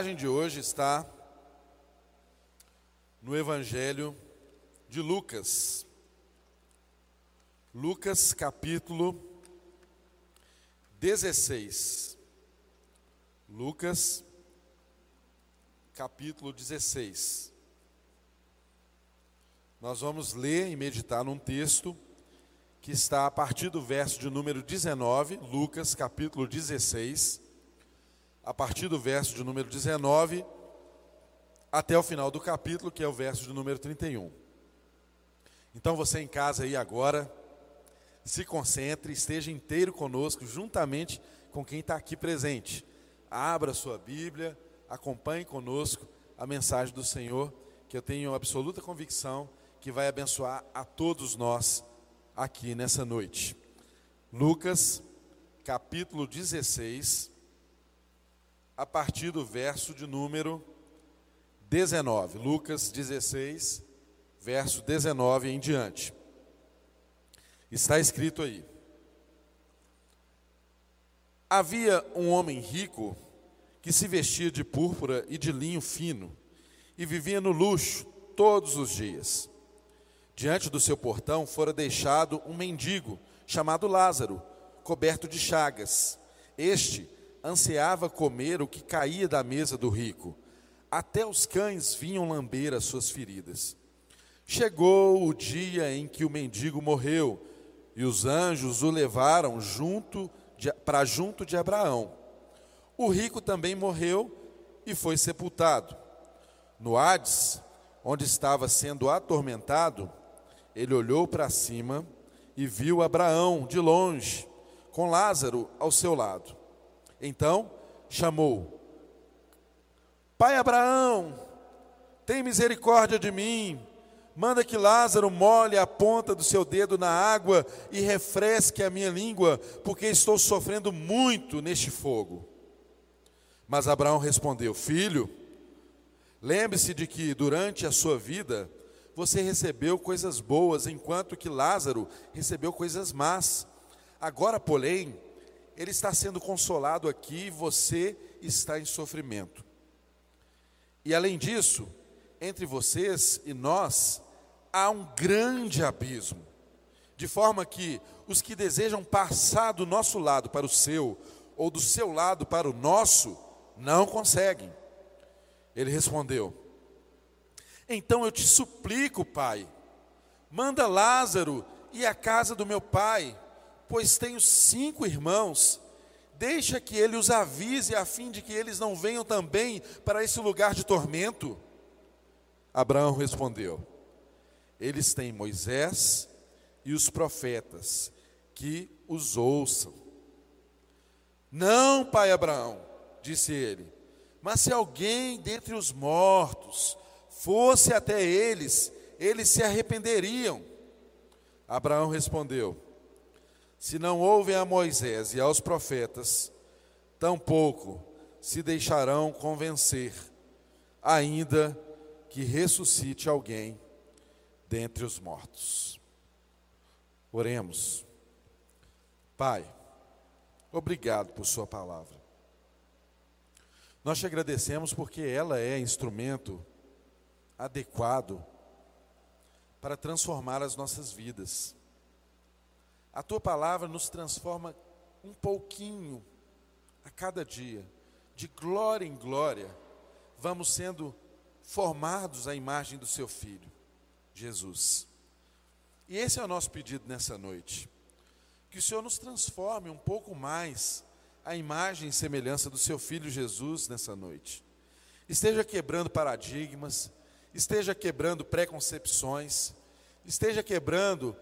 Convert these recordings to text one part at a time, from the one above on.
A mensagem de hoje está no Evangelho de Lucas. Lucas capítulo 16. Lucas capítulo 16. Nós vamos ler e meditar num texto que está a partir do verso de número 19, Lucas capítulo 16 a partir do verso de número 19 até o final do capítulo, que é o verso de número 31. Então você em casa aí agora, se concentre, esteja inteiro conosco, juntamente com quem está aqui presente. Abra sua Bíblia, acompanhe conosco a mensagem do Senhor, que eu tenho absoluta convicção que vai abençoar a todos nós aqui nessa noite. Lucas, capítulo 16, a partir do verso de número 19. Lucas 16, verso 19 em diante. Está escrito aí: Havia um homem rico que se vestia de púrpura e de linho fino e vivia no luxo todos os dias. Diante do seu portão fora deixado um mendigo chamado Lázaro, coberto de chagas. Este ansiava comer o que caía da mesa do rico. Até os cães vinham lamber as suas feridas. Chegou o dia em que o mendigo morreu, e os anjos o levaram junto para junto de Abraão. O rico também morreu e foi sepultado. No Hades, onde estava sendo atormentado, ele olhou para cima e viu Abraão de longe, com Lázaro ao seu lado. Então chamou: Pai Abraão, tem misericórdia de mim. Manda que Lázaro molhe a ponta do seu dedo na água e refresque a minha língua, porque estou sofrendo muito neste fogo. Mas Abraão respondeu: Filho, lembre-se de que durante a sua vida você recebeu coisas boas, enquanto que Lázaro recebeu coisas más. Agora, porém, ele está sendo consolado aqui você está em sofrimento. E além disso, entre vocês e nós há um grande abismo, de forma que os que desejam passar do nosso lado para o seu, ou do seu lado para o nosso, não conseguem. Ele respondeu: Então eu te suplico, pai, manda Lázaro ir à casa do meu pai pois tenho cinco irmãos, deixa que ele os avise, a fim de que eles não venham também para esse lugar de tormento. Abraão respondeu: Eles têm Moisés e os profetas, que os ouçam. Não, pai Abraão, disse ele, mas se alguém dentre os mortos fosse até eles, eles se arrependeriam. Abraão respondeu: se não ouvem a Moisés e aos profetas, tampouco se deixarão convencer, ainda que ressuscite alguém dentre os mortos. Oremos. Pai, obrigado por Sua palavra. Nós te agradecemos porque ela é instrumento adequado para transformar as nossas vidas. A tua palavra nos transforma um pouquinho a cada dia, de glória em glória, vamos sendo formados à imagem do seu filho, Jesus. E esse é o nosso pedido nessa noite. Que o Senhor nos transforme um pouco mais à imagem e semelhança do seu filho Jesus nessa noite. Esteja quebrando paradigmas, esteja quebrando preconcepções, esteja quebrando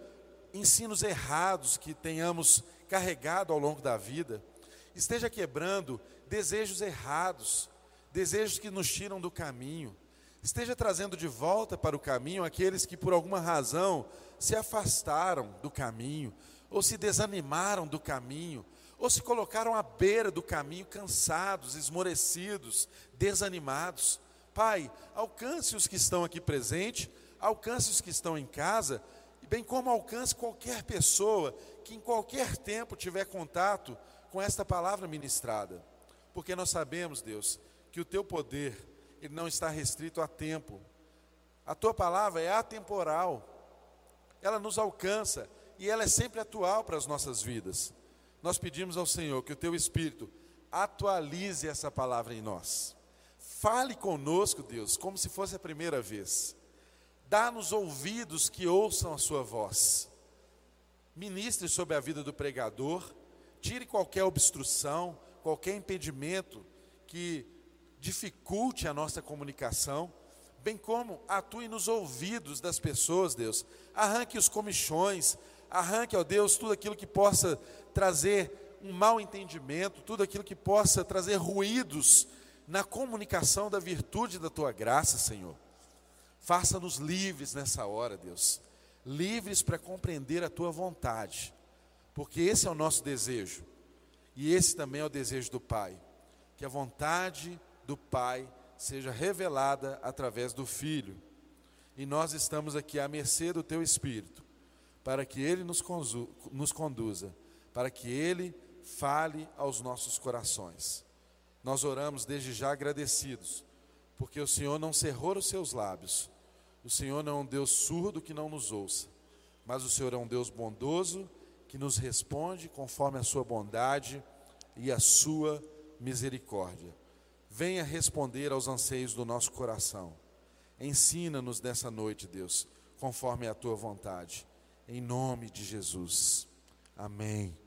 ensinos errados que tenhamos carregado ao longo da vida, esteja quebrando desejos errados, desejos que nos tiram do caminho, esteja trazendo de volta para o caminho aqueles que por alguma razão se afastaram do caminho, ou se desanimaram do caminho, ou se colocaram à beira do caminho, cansados, esmorecidos, desanimados. Pai, alcance os que estão aqui presentes, alcance os que estão em casa, bem como alcance qualquer pessoa que em qualquer tempo tiver contato com esta palavra ministrada. Porque nós sabemos, Deus, que o teu poder ele não está restrito a tempo. A tua palavra é atemporal. Ela nos alcança e ela é sempre atual para as nossas vidas. Nós pedimos ao Senhor que o teu espírito atualize essa palavra em nós. Fale conosco, Deus, como se fosse a primeira vez. Dá-nos ouvidos que ouçam a sua voz. Ministre sobre a vida do pregador, tire qualquer obstrução, qualquer impedimento que dificulte a nossa comunicação, bem como atue nos ouvidos das pessoas, Deus. Arranque os comichões, arranque, ó Deus, tudo aquilo que possa trazer um mau entendimento, tudo aquilo que possa trazer ruídos na comunicação da virtude da tua graça, Senhor. Faça-nos livres nessa hora, Deus. Livres para compreender a tua vontade, porque esse é o nosso desejo. E esse também é o desejo do Pai, que a vontade do Pai seja revelada através do Filho. E nós estamos aqui à mercê do Teu Espírito, para que Ele nos, conduza, para que Ele fale aos nossos corações. Nós oramos desde já agradecidos, porque o Senhor não cerrou os seus lábios, o Senhor não é um Deus surdo que não nos ouça, mas o Senhor é um Deus bondoso que nos responde conforme a sua bondade e a sua misericórdia venha responder aos anseios do nosso coração. Ensina-nos nessa noite, Deus, conforme a tua vontade. Em nome de Jesus. Amém.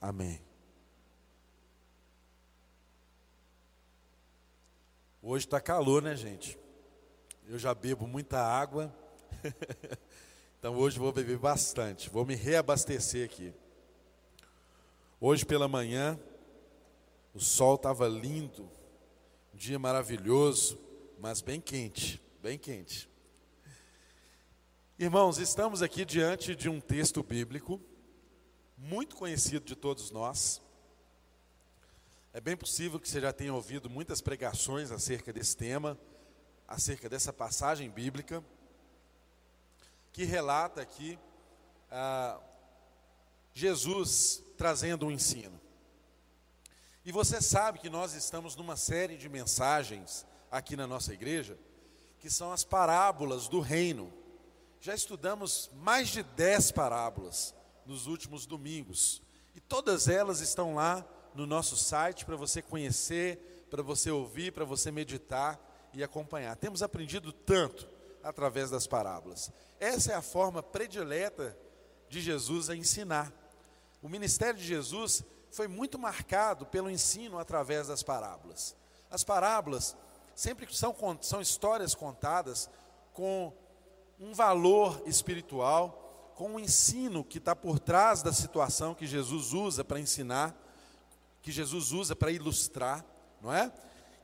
Amém. Hoje está calor, né, gente? Eu já bebo muita água. então hoje vou beber bastante. Vou me reabastecer aqui. Hoje pela manhã, o sol estava lindo, um dia maravilhoso, mas bem quente, bem quente. Irmãos, estamos aqui diante de um texto bíblico muito conhecido de todos nós. É bem possível que você já tenha ouvido muitas pregações acerca desse tema, acerca dessa passagem bíblica, que relata aqui ah, Jesus trazendo um ensino. E você sabe que nós estamos numa série de mensagens aqui na nossa igreja, que são as parábolas do reino. Já estudamos mais de dez parábolas nos últimos domingos. E todas elas estão lá no nosso site para você conhecer, para você ouvir, para você meditar e acompanhar. Temos aprendido tanto através das parábolas. Essa é a forma predileta de Jesus a ensinar. O ministério de Jesus foi muito marcado pelo ensino através das parábolas. As parábolas sempre são, são histórias contadas com um valor espiritual, com um ensino que está por trás da situação que Jesus usa para ensinar, que Jesus usa para ilustrar, não é?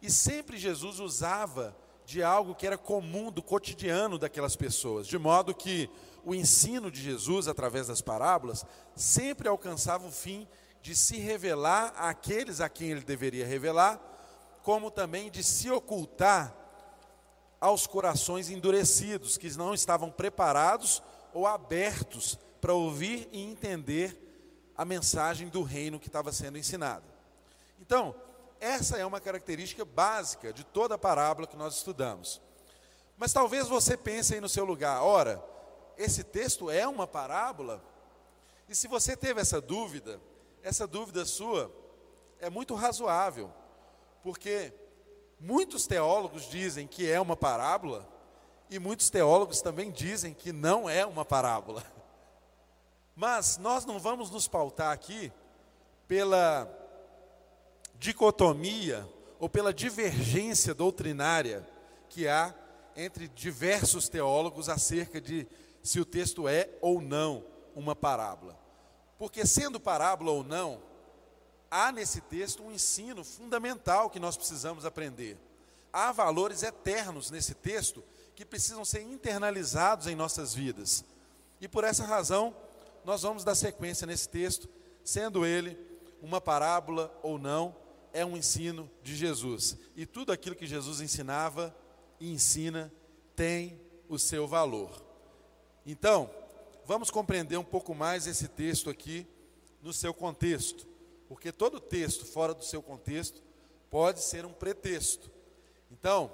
E sempre Jesus usava de algo que era comum do cotidiano daquelas pessoas, de modo que o ensino de Jesus através das parábolas sempre alcançava o fim de se revelar àqueles a quem ele deveria revelar, como também de se ocultar aos corações endurecidos, que não estavam preparados ou abertos para ouvir e entender a mensagem do reino que estava sendo ensinada. Então, essa é uma característica básica de toda a parábola que nós estudamos. Mas talvez você pense aí no seu lugar, ora, esse texto é uma parábola? E se você teve essa dúvida, essa dúvida sua é muito razoável, porque muitos teólogos dizem que é uma parábola e muitos teólogos também dizem que não é uma parábola. Mas nós não vamos nos pautar aqui pela dicotomia ou pela divergência doutrinária que há entre diversos teólogos acerca de se o texto é ou não uma parábola. Porque, sendo parábola ou não, há nesse texto um ensino fundamental que nós precisamos aprender. Há valores eternos nesse texto que precisam ser internalizados em nossas vidas. E por essa razão, nós vamos dar sequência nesse texto, sendo ele uma parábola ou não, é um ensino de Jesus. E tudo aquilo que Jesus ensinava e ensina tem o seu valor. Então, vamos compreender um pouco mais esse texto aqui no seu contexto, porque todo texto fora do seu contexto pode ser um pretexto Então,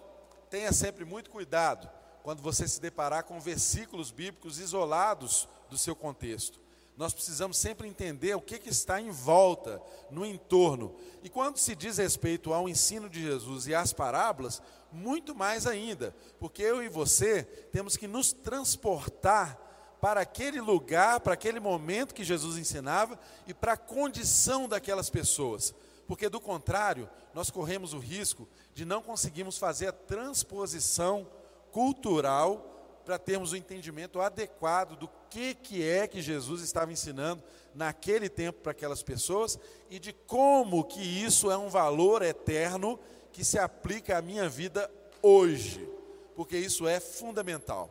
tenha sempre muito cuidado quando você se deparar com versículos bíblicos isolados do seu contexto. Nós precisamos sempre entender o que, que está em volta, no entorno. E quando se diz respeito ao ensino de Jesus e às parábolas, muito mais ainda, porque eu e você temos que nos transportar para aquele lugar, para aquele momento que Jesus ensinava e para a condição daquelas pessoas. Porque do contrário, nós corremos o risco de não conseguirmos fazer a transposição cultural para termos o um entendimento adequado do que, que é que Jesus estava ensinando naquele tempo para aquelas pessoas e de como que isso é um valor eterno que se aplica à minha vida hoje, porque isso é fundamental.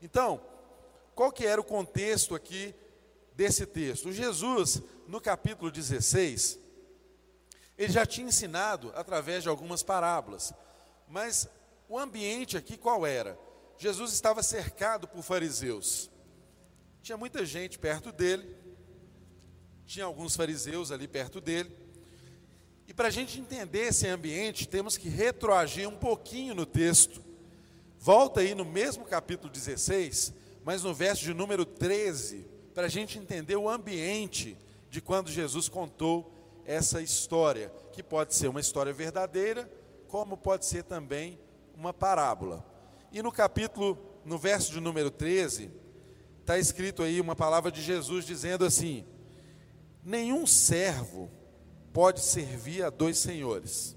Então, qual que era o contexto aqui desse texto? Jesus, no capítulo 16, ele já tinha ensinado através de algumas parábolas, mas o ambiente aqui qual era? Jesus estava cercado por fariseus. Tinha muita gente perto dele, tinha alguns fariseus ali perto dele. E para a gente entender esse ambiente, temos que retroagir um pouquinho no texto. Volta aí no mesmo capítulo 16, mas no verso de número 13, para a gente entender o ambiente de quando Jesus contou essa história, que pode ser uma história verdadeira, como pode ser também uma parábola. E no capítulo, no verso de número 13, está escrito aí uma palavra de Jesus dizendo assim: Nenhum servo pode servir a dois senhores,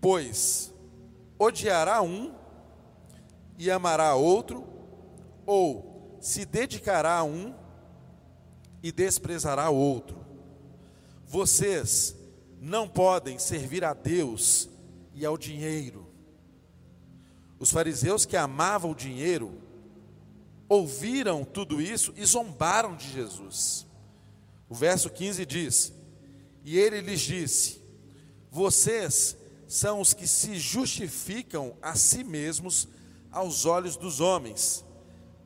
pois odiará um e amará outro, ou se dedicará a um e desprezará outro. Vocês não podem servir a Deus e ao dinheiro. Os fariseus que amavam o dinheiro ouviram tudo isso e zombaram de Jesus. O verso 15 diz: E ele lhes disse: Vocês são os que se justificam a si mesmos aos olhos dos homens,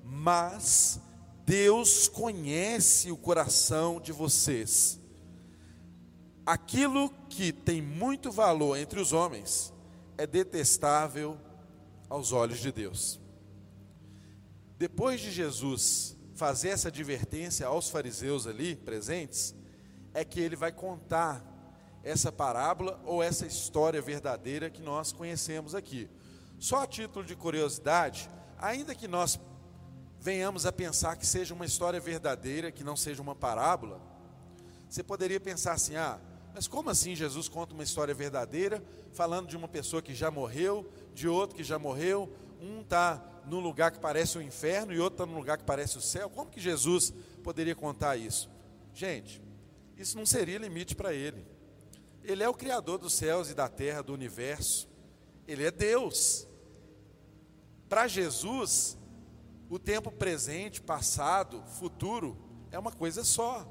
mas Deus conhece o coração de vocês Aquilo que tem muito valor entre os homens é detestável aos olhos de Deus. Depois de Jesus fazer essa advertência aos fariseus ali presentes, é que ele vai contar essa parábola ou essa história verdadeira que nós conhecemos aqui. Só a título de curiosidade, ainda que nós venhamos a pensar que seja uma história verdadeira, que não seja uma parábola, você poderia pensar assim: ah, mas como assim Jesus conta uma história verdadeira, falando de uma pessoa que já morreu, de outro que já morreu, um está num lugar que parece o inferno e outro está num lugar que parece o céu? Como que Jesus poderia contar isso? Gente, isso não seria limite para ele. Ele é o Criador dos céus e da terra, do universo. Ele é Deus. Para Jesus, o tempo presente, passado, futuro é uma coisa só.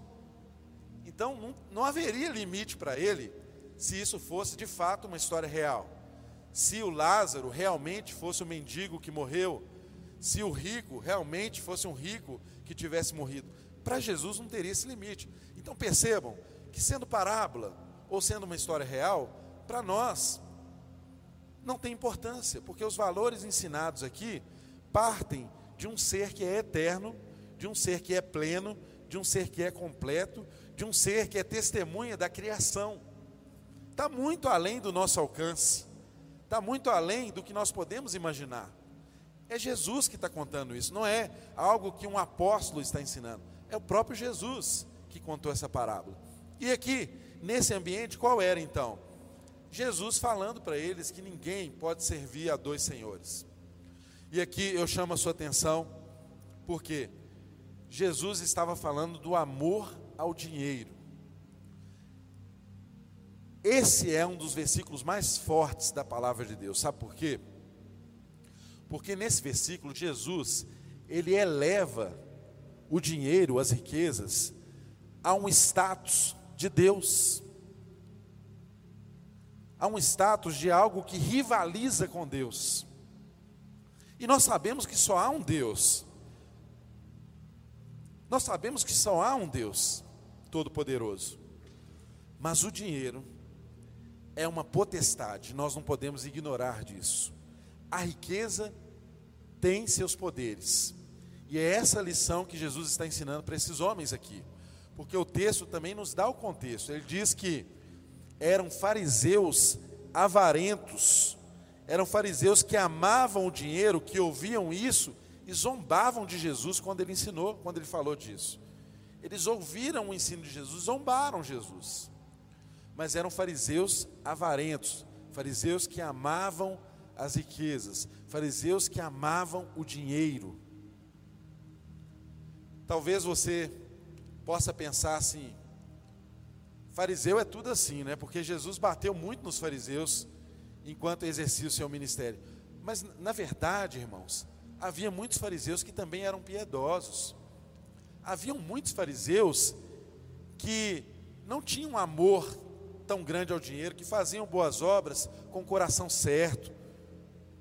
Então não, não haveria limite para ele se isso fosse de fato uma história real. Se o Lázaro realmente fosse um mendigo que morreu, se o rico realmente fosse um rico que tivesse morrido. Para Jesus não teria esse limite. Então percebam que sendo parábola ou sendo uma história real, para nós não tem importância, porque os valores ensinados aqui partem de um ser que é eterno, de um ser que é pleno, de um ser que é completo, de um ser que é testemunha da criação. Está muito além do nosso alcance, está muito além do que nós podemos imaginar. É Jesus que está contando isso, não é algo que um apóstolo está ensinando, é o próprio Jesus que contou essa parábola. E aqui, nesse ambiente, qual era então? Jesus falando para eles que ninguém pode servir a dois senhores. E aqui eu chamo a sua atenção, porque Jesus estava falando do amor ao dinheiro. Esse é um dos versículos mais fortes da palavra de Deus. Sabe por quê? Porque nesse versículo Jesus, ele eleva o dinheiro, as riquezas, a um status de Deus. A um status de algo que rivaliza com Deus. E nós sabemos que só há um Deus. Nós sabemos que só há um Deus. Todo-Poderoso. Mas o dinheiro é uma potestade, nós não podemos ignorar disso. A riqueza tem seus poderes. E é essa lição que Jesus está ensinando para esses homens aqui. Porque o texto também nos dá o contexto. Ele diz que eram fariseus avarentos, eram fariseus que amavam o dinheiro, que ouviam isso e zombavam de Jesus quando ele ensinou, quando ele falou disso. Eles ouviram o ensino de Jesus, zombaram Jesus. Mas eram fariseus avarentos, fariseus que amavam as riquezas, fariseus que amavam o dinheiro. Talvez você possa pensar assim: fariseu é tudo assim, né? Porque Jesus bateu muito nos fariseus enquanto exercia o seu ministério. Mas, na verdade, irmãos, havia muitos fariseus que também eram piedosos. Haviam muitos fariseus que não tinham amor tão grande ao dinheiro, que faziam boas obras com o coração certo,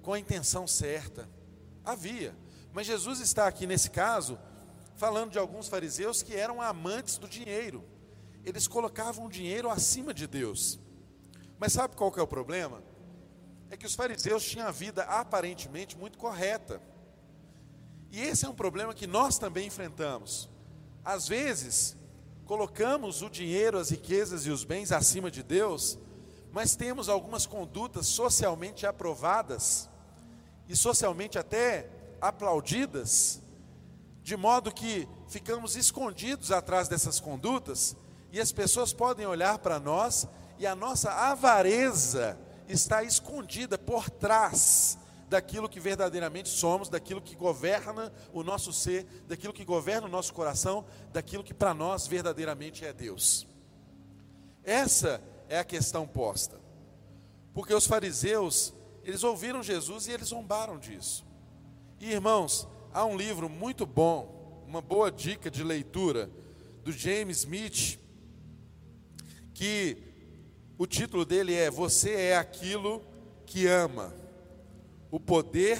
com a intenção certa. Havia. Mas Jesus está aqui nesse caso falando de alguns fariseus que eram amantes do dinheiro. Eles colocavam o dinheiro acima de Deus. Mas sabe qual que é o problema? É que os fariseus tinham a vida aparentemente muito correta. E esse é um problema que nós também enfrentamos. Às vezes, colocamos o dinheiro, as riquezas e os bens acima de Deus, mas temos algumas condutas socialmente aprovadas e socialmente até aplaudidas, de modo que ficamos escondidos atrás dessas condutas e as pessoas podem olhar para nós e a nossa avareza está escondida por trás daquilo que verdadeiramente somos, daquilo que governa o nosso ser, daquilo que governa o nosso coração, daquilo que para nós verdadeiramente é Deus. Essa é a questão posta. Porque os fariseus, eles ouviram Jesus e eles zombaram disso. E irmãos, há um livro muito bom, uma boa dica de leitura do James Smith, que o título dele é Você é aquilo que ama o poder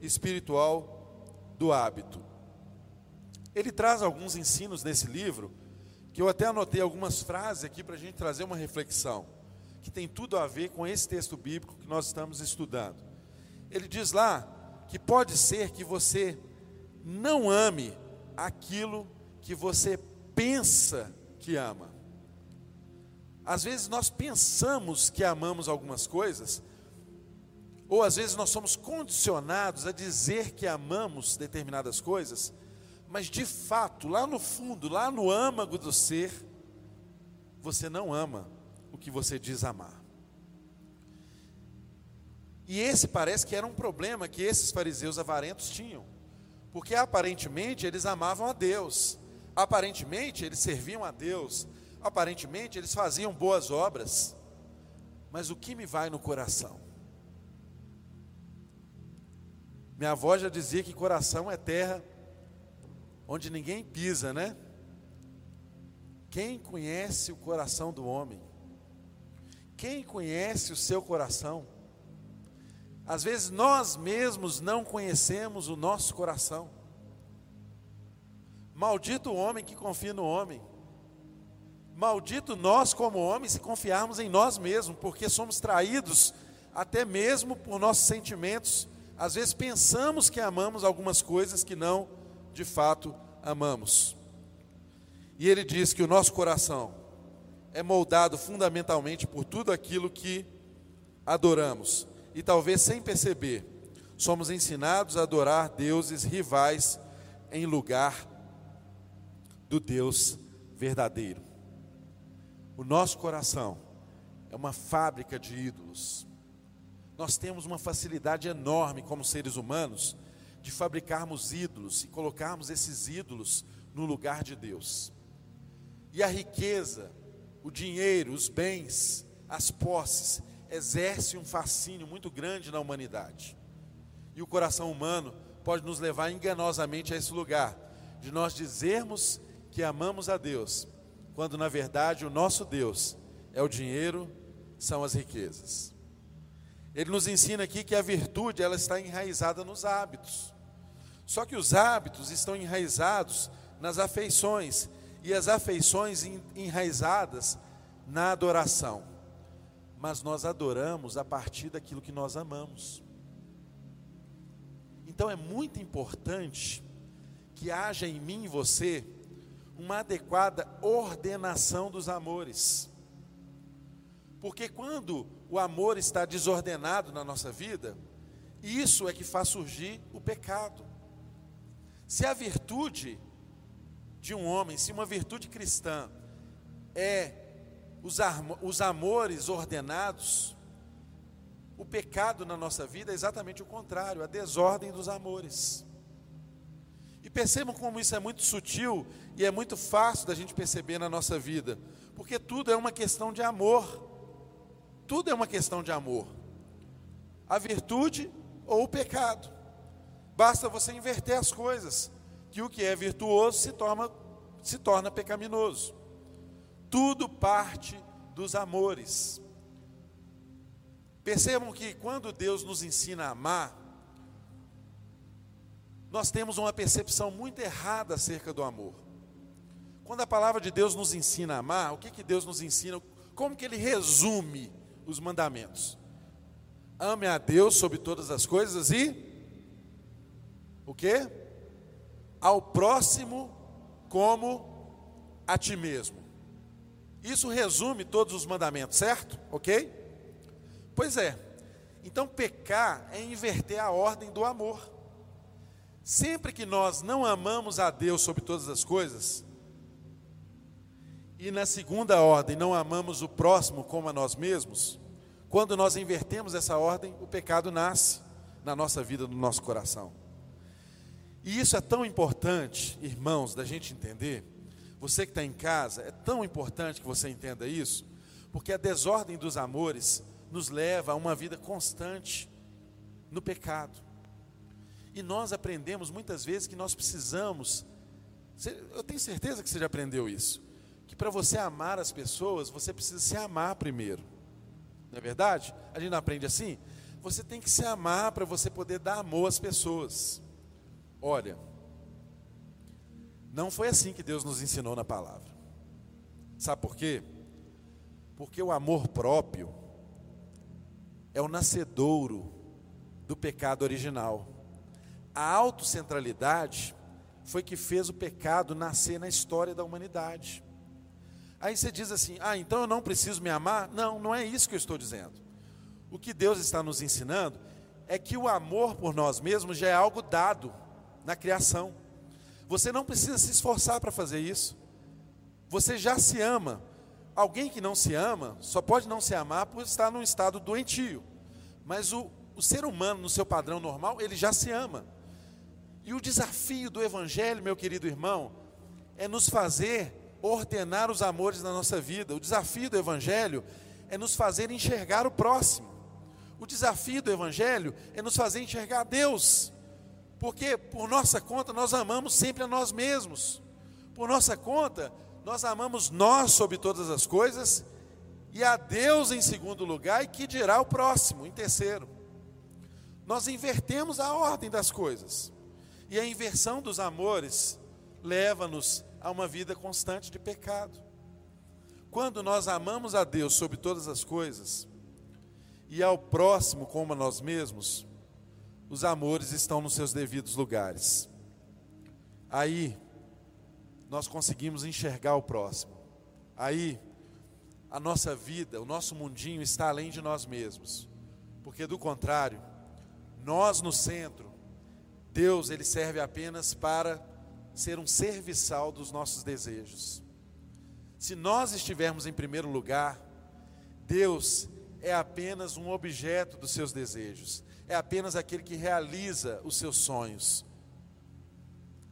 espiritual do hábito. Ele traz alguns ensinos nesse livro, que eu até anotei algumas frases aqui para a gente trazer uma reflexão, que tem tudo a ver com esse texto bíblico que nós estamos estudando. Ele diz lá que pode ser que você não ame aquilo que você pensa que ama. Às vezes nós pensamos que amamos algumas coisas, ou às vezes nós somos condicionados a dizer que amamos determinadas coisas, mas de fato, lá no fundo, lá no âmago do ser, você não ama o que você diz amar. E esse parece que era um problema que esses fariseus avarentos tinham, porque aparentemente eles amavam a Deus, aparentemente eles serviam a Deus, aparentemente eles faziam boas obras, mas o que me vai no coração? Minha avó já dizia que coração é terra onde ninguém pisa, né? Quem conhece o coração do homem? Quem conhece o seu coração? Às vezes nós mesmos não conhecemos o nosso coração. Maldito o homem que confia no homem. Maldito nós, como homens, se confiarmos em nós mesmos, porque somos traídos até mesmo por nossos sentimentos às vezes pensamos que amamos algumas coisas que não, de fato, amamos. E ele diz que o nosso coração é moldado fundamentalmente por tudo aquilo que adoramos. E talvez sem perceber, somos ensinados a adorar deuses rivais em lugar do Deus verdadeiro. O nosso coração é uma fábrica de ídolos nós temos uma facilidade enorme como seres humanos de fabricarmos ídolos e colocarmos esses ídolos no lugar de Deus. E a riqueza, o dinheiro, os bens, as posses, exerce um fascínio muito grande na humanidade. E o coração humano pode nos levar enganosamente a esse lugar, de nós dizermos que amamos a Deus, quando na verdade o nosso Deus é o dinheiro, são as riquezas. Ele nos ensina aqui que a virtude ela está enraizada nos hábitos. Só que os hábitos estão enraizados nas afeições e as afeições enraizadas na adoração. mas nós adoramos a partir daquilo que nós amamos. Então é muito importante que haja em mim e você uma adequada ordenação dos amores. Porque quando o amor está desordenado na nossa vida, isso é que faz surgir o pecado. Se a virtude de um homem, se uma virtude cristã é os, os amores ordenados, o pecado na nossa vida é exatamente o contrário, a desordem dos amores. E percebam como isso é muito sutil e é muito fácil da gente perceber na nossa vida, porque tudo é uma questão de amor. Tudo é uma questão de amor. A virtude ou o pecado. Basta você inverter as coisas, que o que é virtuoso se torna, se torna pecaminoso. Tudo parte dos amores. Percebam que quando Deus nos ensina a amar, nós temos uma percepção muito errada acerca do amor. Quando a palavra de Deus nos ensina a amar, o que, que Deus nos ensina? Como que Ele resume os mandamentos? Ame a Deus sobre todas as coisas e o que? Ao próximo como a ti mesmo. Isso resume todos os mandamentos, certo? Ok? Pois é. Então, pecar é inverter a ordem do amor. Sempre que nós não amamos a Deus sobre todas as coisas, e na segunda ordem não amamos o próximo como a nós mesmos, quando nós invertemos essa ordem, o pecado nasce na nossa vida, no nosso coração. E isso é tão importante, irmãos, da gente entender. Você que está em casa, é tão importante que você entenda isso, porque a desordem dos amores nos leva a uma vida constante no pecado. E nós aprendemos muitas vezes que nós precisamos, eu tenho certeza que você já aprendeu isso, que para você amar as pessoas, você precisa se amar primeiro. Não é verdade? A gente não aprende assim? Você tem que se amar para você poder dar amor às pessoas. Olha, não foi assim que Deus nos ensinou na palavra. Sabe por quê? Porque o amor próprio é o nascedouro do pecado original. A autocentralidade foi que fez o pecado nascer na história da humanidade. Aí você diz assim: ah, então eu não preciso me amar? Não, não é isso que eu estou dizendo. O que Deus está nos ensinando é que o amor por nós mesmos já é algo dado na criação. Você não precisa se esforçar para fazer isso. Você já se ama. Alguém que não se ama só pode não se amar por estar num estado doentio. Mas o, o ser humano, no seu padrão normal, ele já se ama. E o desafio do Evangelho, meu querido irmão, é nos fazer ordenar os amores na nossa vida. O desafio do Evangelho é nos fazer enxergar o próximo. O desafio do Evangelho é nos fazer enxergar Deus. Porque por nossa conta nós amamos sempre a nós mesmos. Por nossa conta, nós amamos nós sobre todas as coisas e a Deus em segundo lugar e que dirá o próximo em terceiro. Nós invertemos a ordem das coisas. E a inversão dos amores leva-nos a uma vida constante de pecado. Quando nós amamos a Deus sobre todas as coisas e ao próximo como a nós mesmos, os amores estão nos seus devidos lugares. Aí nós conseguimos enxergar o próximo. Aí a nossa vida, o nosso mundinho está além de nós mesmos. Porque do contrário, nós no centro, Deus ele serve apenas para ser um serviçal dos nossos desejos. Se nós estivermos em primeiro lugar, Deus é apenas um objeto dos seus desejos, é apenas aquele que realiza os seus sonhos.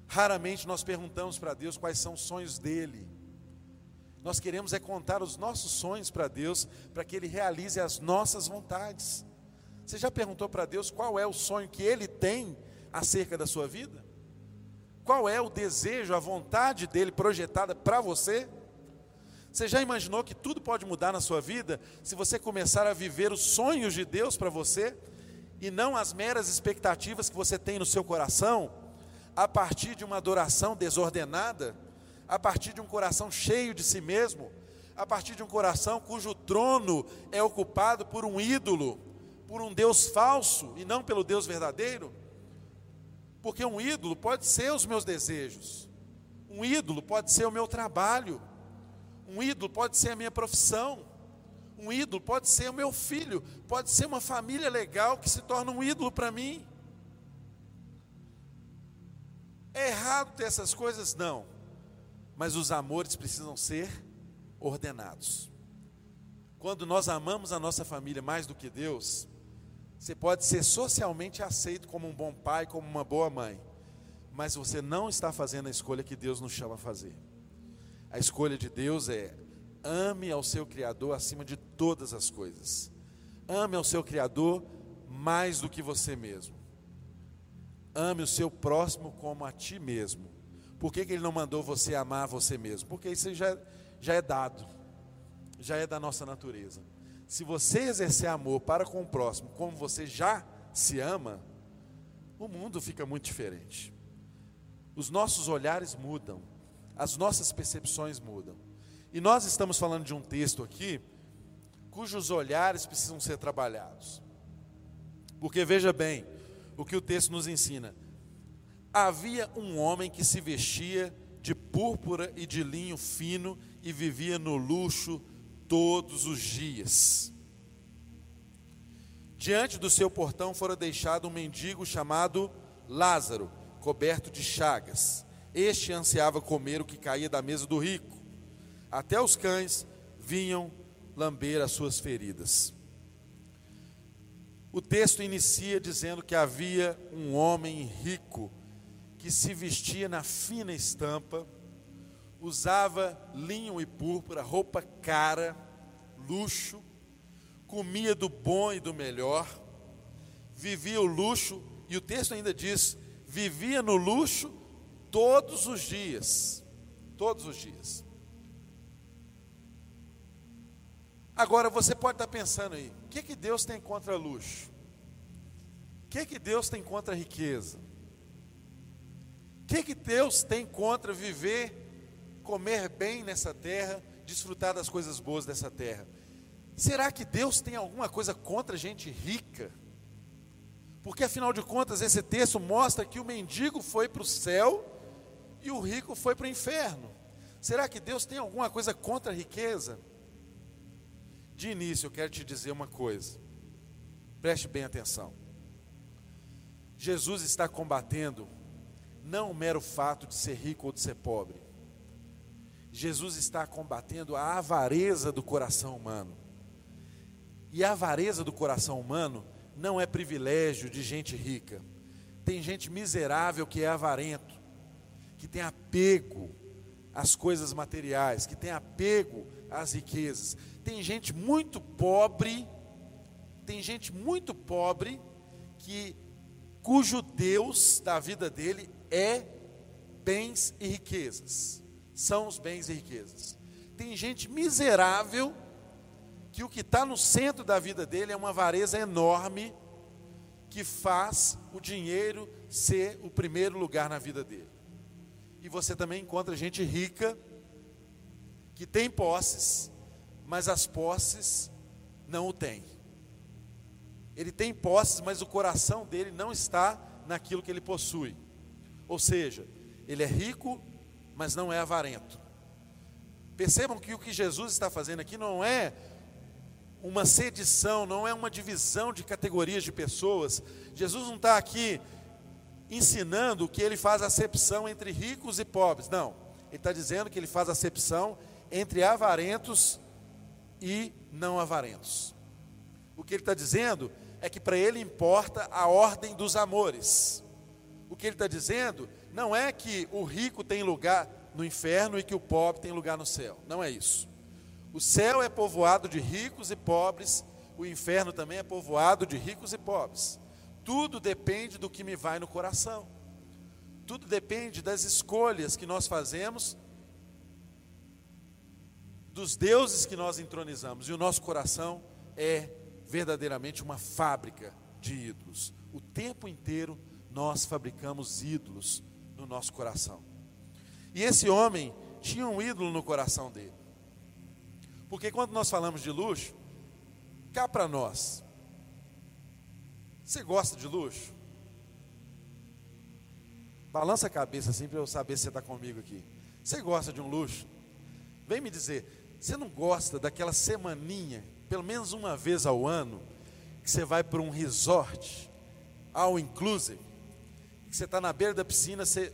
Raramente nós perguntamos para Deus quais são os sonhos dele. Nós queremos é contar os nossos sonhos para Deus, para que ele realize as nossas vontades. Você já perguntou para Deus qual é o sonho que ele tem acerca da sua vida? Qual é o desejo, a vontade dele projetada para você? Você já imaginou que tudo pode mudar na sua vida se você começar a viver os sonhos de Deus para você e não as meras expectativas que você tem no seu coração, a partir de uma adoração desordenada, a partir de um coração cheio de si mesmo, a partir de um coração cujo trono é ocupado por um ídolo, por um Deus falso e não pelo Deus verdadeiro? Porque um ídolo pode ser os meus desejos, um ídolo pode ser o meu trabalho, um ídolo pode ser a minha profissão, um ídolo pode ser o meu filho, pode ser uma família legal que se torna um ídolo para mim. É errado ter essas coisas? Não. Mas os amores precisam ser ordenados. Quando nós amamos a nossa família mais do que Deus, você pode ser socialmente aceito como um bom pai, como uma boa mãe, mas você não está fazendo a escolha que Deus nos chama a fazer. A escolha de Deus é ame ao seu Criador acima de todas as coisas. Ame ao seu Criador mais do que você mesmo. Ame o seu próximo como a ti mesmo. Por que, que ele não mandou você amar você mesmo? Porque isso já, já é dado, já é da nossa natureza. Se você exercer amor para com o próximo como você já se ama, o mundo fica muito diferente. Os nossos olhares mudam, as nossas percepções mudam. E nós estamos falando de um texto aqui cujos olhares precisam ser trabalhados. Porque veja bem, o que o texto nos ensina. Havia um homem que se vestia de púrpura e de linho fino e vivia no luxo todos os dias. Diante do seu portão fora deixado um mendigo chamado Lázaro, coberto de chagas. Este ansiava comer o que caía da mesa do rico. Até os cães vinham lamber as suas feridas. O texto inicia dizendo que havia um homem rico que se vestia na fina estampa, usava linho e púrpura, roupa cara, luxo, comia do bom e do melhor, vivia o luxo, e o texto ainda diz: vivia no luxo todos os dias. Todos os dias. Agora você pode estar pensando aí, o que, que Deus tem contra luxo? O que, que Deus tem contra riqueza? O que, que Deus tem contra viver, comer bem nessa terra, desfrutar das coisas boas dessa terra? Será que Deus tem alguma coisa contra gente rica? Porque afinal de contas, esse texto mostra que o mendigo foi para o céu e o rico foi para o inferno. Será que Deus tem alguma coisa contra a riqueza? De início, eu quero te dizer uma coisa, preste bem atenção. Jesus está combatendo não o mero fato de ser rico ou de ser pobre, Jesus está combatendo a avareza do coração humano. E a avareza do coração humano não é privilégio de gente rica. Tem gente miserável que é avarento, que tem apego às coisas materiais, que tem apego às riquezas. Tem gente muito pobre, tem gente muito pobre que cujo Deus da vida dele é bens e riquezas. São os bens e riquezas. Tem gente miserável que o que está no centro da vida dele é uma avareza enorme que faz o dinheiro ser o primeiro lugar na vida dele. E você também encontra gente rica que tem posses, mas as posses não o têm. Ele tem posses, mas o coração dele não está naquilo que ele possui. Ou seja, ele é rico, mas não é avarento. Percebam que o que Jesus está fazendo aqui não é uma sedição, não é uma divisão de categorias de pessoas. Jesus não está aqui ensinando que ele faz acepção entre ricos e pobres. Não. Ele está dizendo que ele faz acepção entre avarentos e não avarentos. O que ele está dizendo é que para ele importa a ordem dos amores. O que ele está dizendo não é que o rico tem lugar no inferno e que o pobre tem lugar no céu. Não é isso. O céu é povoado de ricos e pobres, o inferno também é povoado de ricos e pobres. Tudo depende do que me vai no coração. Tudo depende das escolhas que nós fazemos dos deuses que nós entronizamos, e o nosso coração é verdadeiramente uma fábrica de ídolos. O tempo inteiro nós fabricamos ídolos no nosso coração. E esse homem tinha um ídolo no coração dele. Porque quando nós falamos de luxo, cá para nós, você gosta de luxo? Balança a cabeça assim para eu saber se você está comigo aqui. Você gosta de um luxo? Vem me dizer, você não gosta daquela semaninha, pelo menos uma vez ao ano, que você vai para um resort, all inclusive, que você está na beira da piscina, você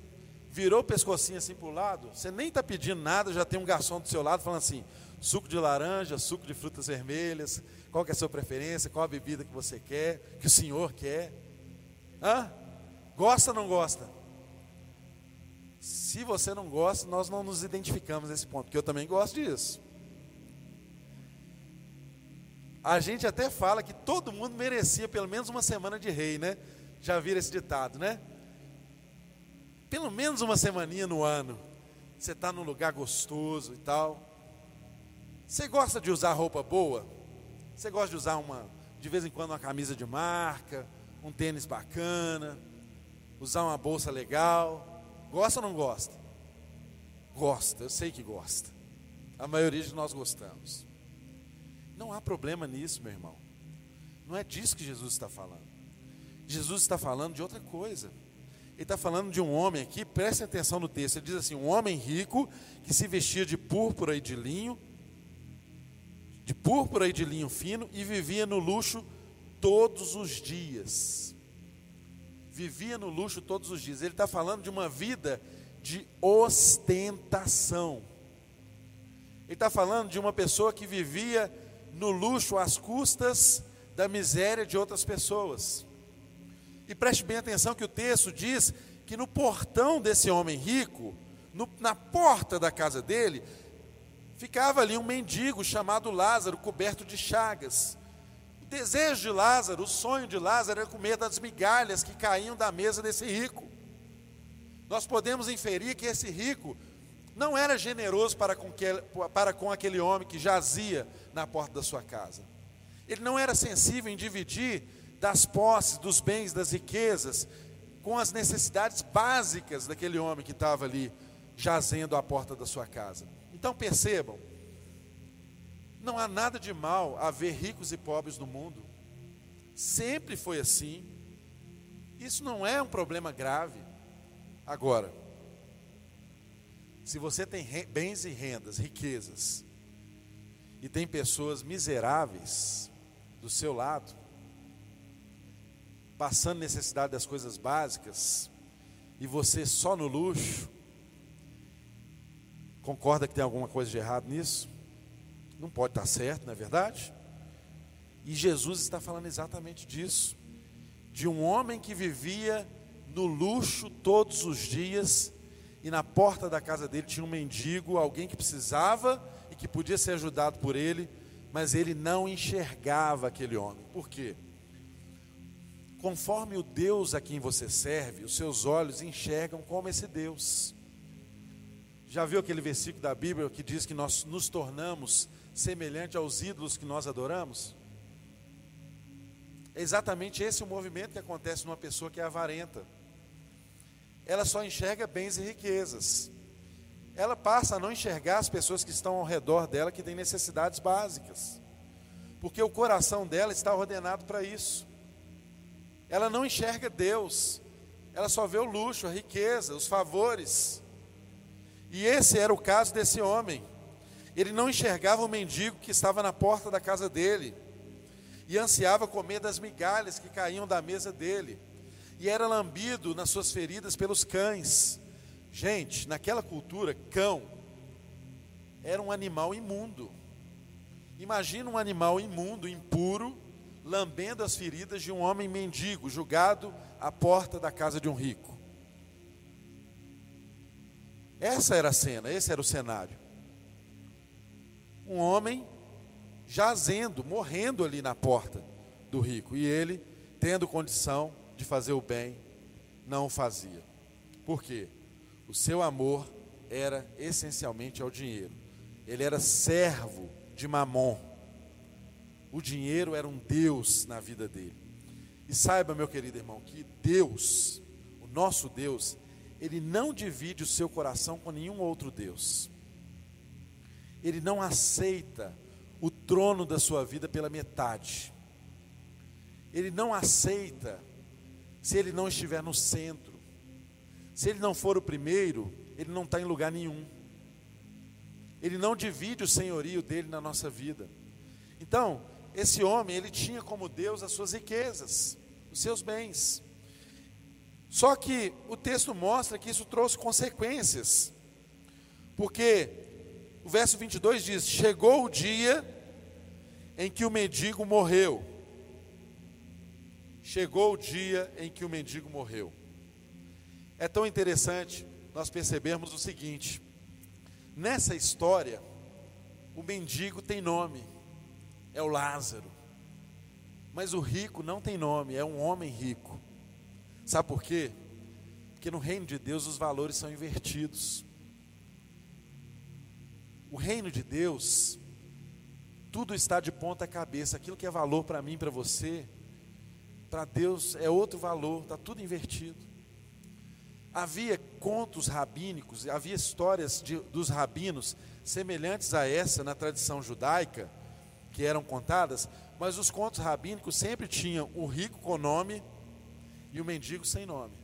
virou o pescocinho assim para o lado, você nem está pedindo nada, já tem um garçom do seu lado falando assim, suco de laranja, suco de frutas vermelhas, qual que é a sua preferência, qual a bebida que você quer, que o senhor quer. Hã? Gosta ou não gosta? Se você não gosta, nós não nos identificamos nesse ponto, porque eu também gosto disso. A gente até fala que todo mundo merecia pelo menos uma semana de rei, né? Já viram esse ditado, né? Pelo menos uma semaninha no ano. Você está num lugar gostoso e tal. Você gosta de usar roupa boa? Você gosta de usar uma, de vez em quando, uma camisa de marca, um tênis bacana, usar uma bolsa legal? Gosta ou não gosta? Gosta, eu sei que gosta. A maioria de nós gostamos. Não há problema nisso, meu irmão. Não é disso que Jesus está falando. Jesus está falando de outra coisa. Ele está falando de um homem aqui, preste atenção no texto. Ele diz assim: um homem rico que se vestia de púrpura e de linho, de púrpura e de linho fino, e vivia no luxo todos os dias vivia no luxo todos os dias. Ele está falando de uma vida de ostentação. Ele está falando de uma pessoa que vivia no luxo às custas da miséria de outras pessoas. E preste bem atenção que o texto diz que no portão desse homem rico, no, na porta da casa dele, ficava ali um mendigo chamado Lázaro, coberto de chagas desejo de Lázaro, o sonho de Lázaro era comer das migalhas que caíam da mesa desse rico. Nós podemos inferir que esse rico não era generoso para com, que, para com aquele homem que jazia na porta da sua casa. Ele não era sensível em dividir das posses, dos bens, das riquezas, com as necessidades básicas daquele homem que estava ali jazendo à porta da sua casa. Então percebam, não há nada de mal haver ricos e pobres no mundo. Sempre foi assim. Isso não é um problema grave. Agora, se você tem bens e rendas, riquezas, e tem pessoas miseráveis do seu lado, passando necessidade das coisas básicas, e você só no luxo, concorda que tem alguma coisa de errado nisso? Não pode estar certo, não é verdade? E Jesus está falando exatamente disso. De um homem que vivia no luxo todos os dias, e na porta da casa dele tinha um mendigo, alguém que precisava e que podia ser ajudado por ele, mas ele não enxergava aquele homem. Por quê? Conforme o Deus a quem você serve, os seus olhos enxergam como esse Deus. Já viu aquele versículo da Bíblia que diz que nós nos tornamos semelhante aos ídolos que nós adoramos? É exatamente esse o movimento que acontece numa pessoa que é avarenta. Ela só enxerga bens e riquezas. Ela passa a não enxergar as pessoas que estão ao redor dela que têm necessidades básicas. Porque o coração dela está ordenado para isso. Ela não enxerga Deus. Ela só vê o luxo, a riqueza, os favores. E esse era o caso desse homem. Ele não enxergava o mendigo que estava na porta da casa dele e ansiava comer das migalhas que caíam da mesa dele, e era lambido nas suas feridas pelos cães. Gente, naquela cultura, cão era um animal imundo. Imagina um animal imundo, impuro, lambendo as feridas de um homem mendigo, julgado à porta da casa de um rico. Essa era a cena, esse era o cenário um homem jazendo, morrendo ali na porta do rico. E ele, tendo condição de fazer o bem, não o fazia. Por quê? O seu amor era essencialmente ao dinheiro. Ele era servo de Mamon. O dinheiro era um Deus na vida dele. E saiba, meu querido irmão, que Deus, o nosso Deus, ele não divide o seu coração com nenhum outro Deus ele não aceita o trono da sua vida pela metade. Ele não aceita se ele não estiver no centro. Se ele não for o primeiro, ele não está em lugar nenhum. Ele não divide o senhorio dele na nossa vida. Então, esse homem, ele tinha como Deus as suas riquezas, os seus bens. Só que o texto mostra que isso trouxe consequências. Porque o verso 22 diz: Chegou o dia em que o mendigo morreu. Chegou o dia em que o mendigo morreu. É tão interessante nós percebermos o seguinte: nessa história, o mendigo tem nome, é o Lázaro. Mas o rico não tem nome, é um homem rico. Sabe por quê? Porque no reino de Deus os valores são invertidos. O reino de Deus, tudo está de ponta cabeça. Aquilo que é valor para mim, para você, para Deus é outro valor, está tudo invertido. Havia contos rabínicos, havia histórias de, dos rabinos semelhantes a essa na tradição judaica, que eram contadas, mas os contos rabínicos sempre tinham o rico com nome e o mendigo sem nome.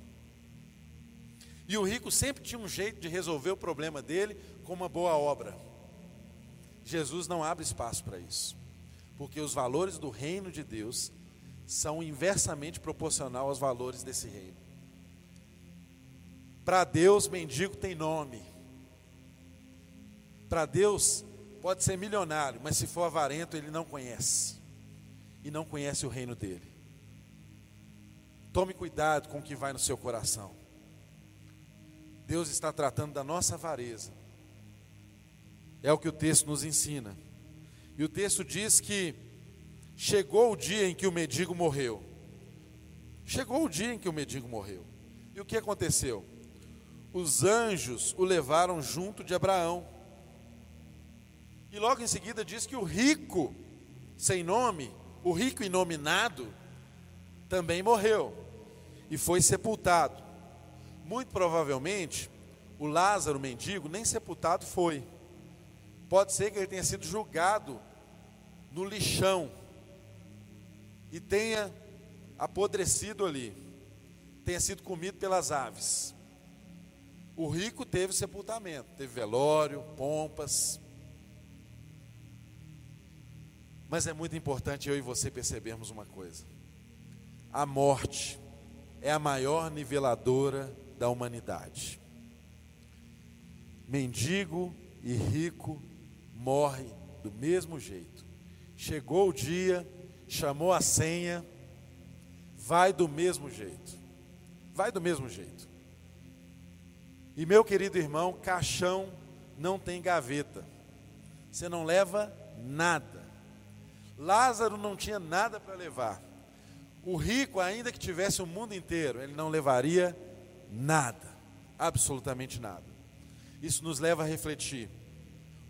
E o rico sempre tinha um jeito de resolver o problema dele com uma boa obra. Jesus não abre espaço para isso, porque os valores do reino de Deus são inversamente proporcional aos valores desse reino. Para Deus, mendigo tem nome. Para Deus, pode ser milionário, mas se for avarento, ele não conhece. E não conhece o reino dele. Tome cuidado com o que vai no seu coração. Deus está tratando da nossa avareza. É o que o texto nos ensina. E o texto diz que chegou o dia em que o mendigo morreu. Chegou o dia em que o mendigo morreu. E o que aconteceu? os anjos o levaram junto de Abraão. E logo em seguida diz que o rico, sem nome, o rico inominado, também morreu e foi sepultado. Muito provavelmente, o Lázaro mendigo nem sepultado foi. Pode ser que ele tenha sido julgado no lixão e tenha apodrecido ali, tenha sido comido pelas aves. O rico teve sepultamento, teve velório, pompas. Mas é muito importante eu e você percebermos uma coisa: a morte é a maior niveladora da humanidade. Mendigo e rico morre do mesmo jeito. Chegou o dia, chamou a senha, vai do mesmo jeito. Vai do mesmo jeito. E meu querido irmão, caixão não tem gaveta. Você não leva nada. Lázaro não tinha nada para levar. O rico, ainda que tivesse o mundo inteiro, ele não levaria nada, absolutamente nada. Isso nos leva a refletir: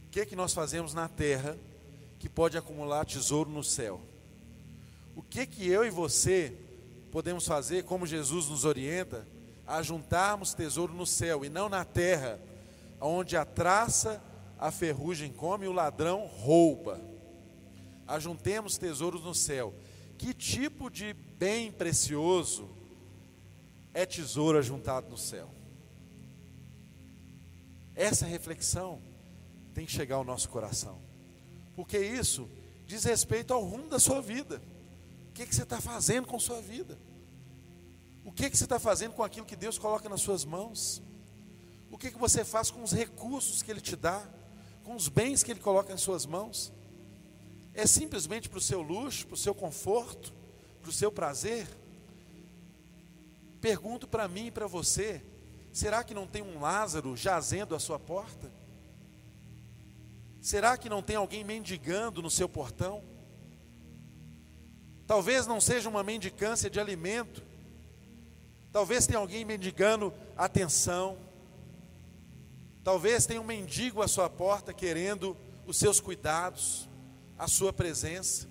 o que é que nós fazemos na terra que pode acumular tesouro no céu? O que é que eu e você podemos fazer, como Jesus nos orienta, a juntarmos tesouro no céu e não na terra, onde a traça, a ferrugem come e o ladrão rouba. Ajuntemos tesouros no céu. Que tipo de bem precioso é tesouro ajuntado no céu? Essa reflexão tem que chegar ao nosso coração, porque isso diz respeito ao rumo da sua vida. O que, que você está fazendo com sua vida? O que, que você está fazendo com aquilo que Deus coloca nas suas mãos? O que, que você faz com os recursos que Ele te dá? Com os bens que Ele coloca em suas mãos? É simplesmente para o seu luxo, para o seu conforto, para o seu prazer? Pergunto para mim e para você: será que não tem um Lázaro jazendo à sua porta? Será que não tem alguém mendigando no seu portão? Talvez não seja uma mendicância de alimento, Talvez tenha alguém mendigando atenção. Talvez tenha um mendigo à sua porta querendo os seus cuidados, a sua presença.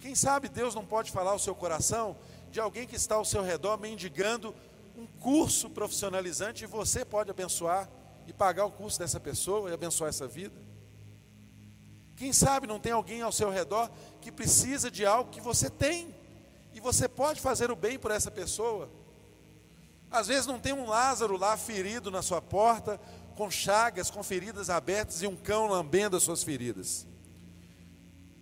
Quem sabe Deus não pode falar ao seu coração de alguém que está ao seu redor mendigando um curso profissionalizante e você pode abençoar e pagar o curso dessa pessoa e abençoar essa vida. Quem sabe não tem alguém ao seu redor que precisa de algo que você tem, e você pode fazer o bem por essa pessoa. Às vezes não tem um Lázaro lá ferido na sua porta, com chagas, com feridas abertas e um cão lambendo as suas feridas.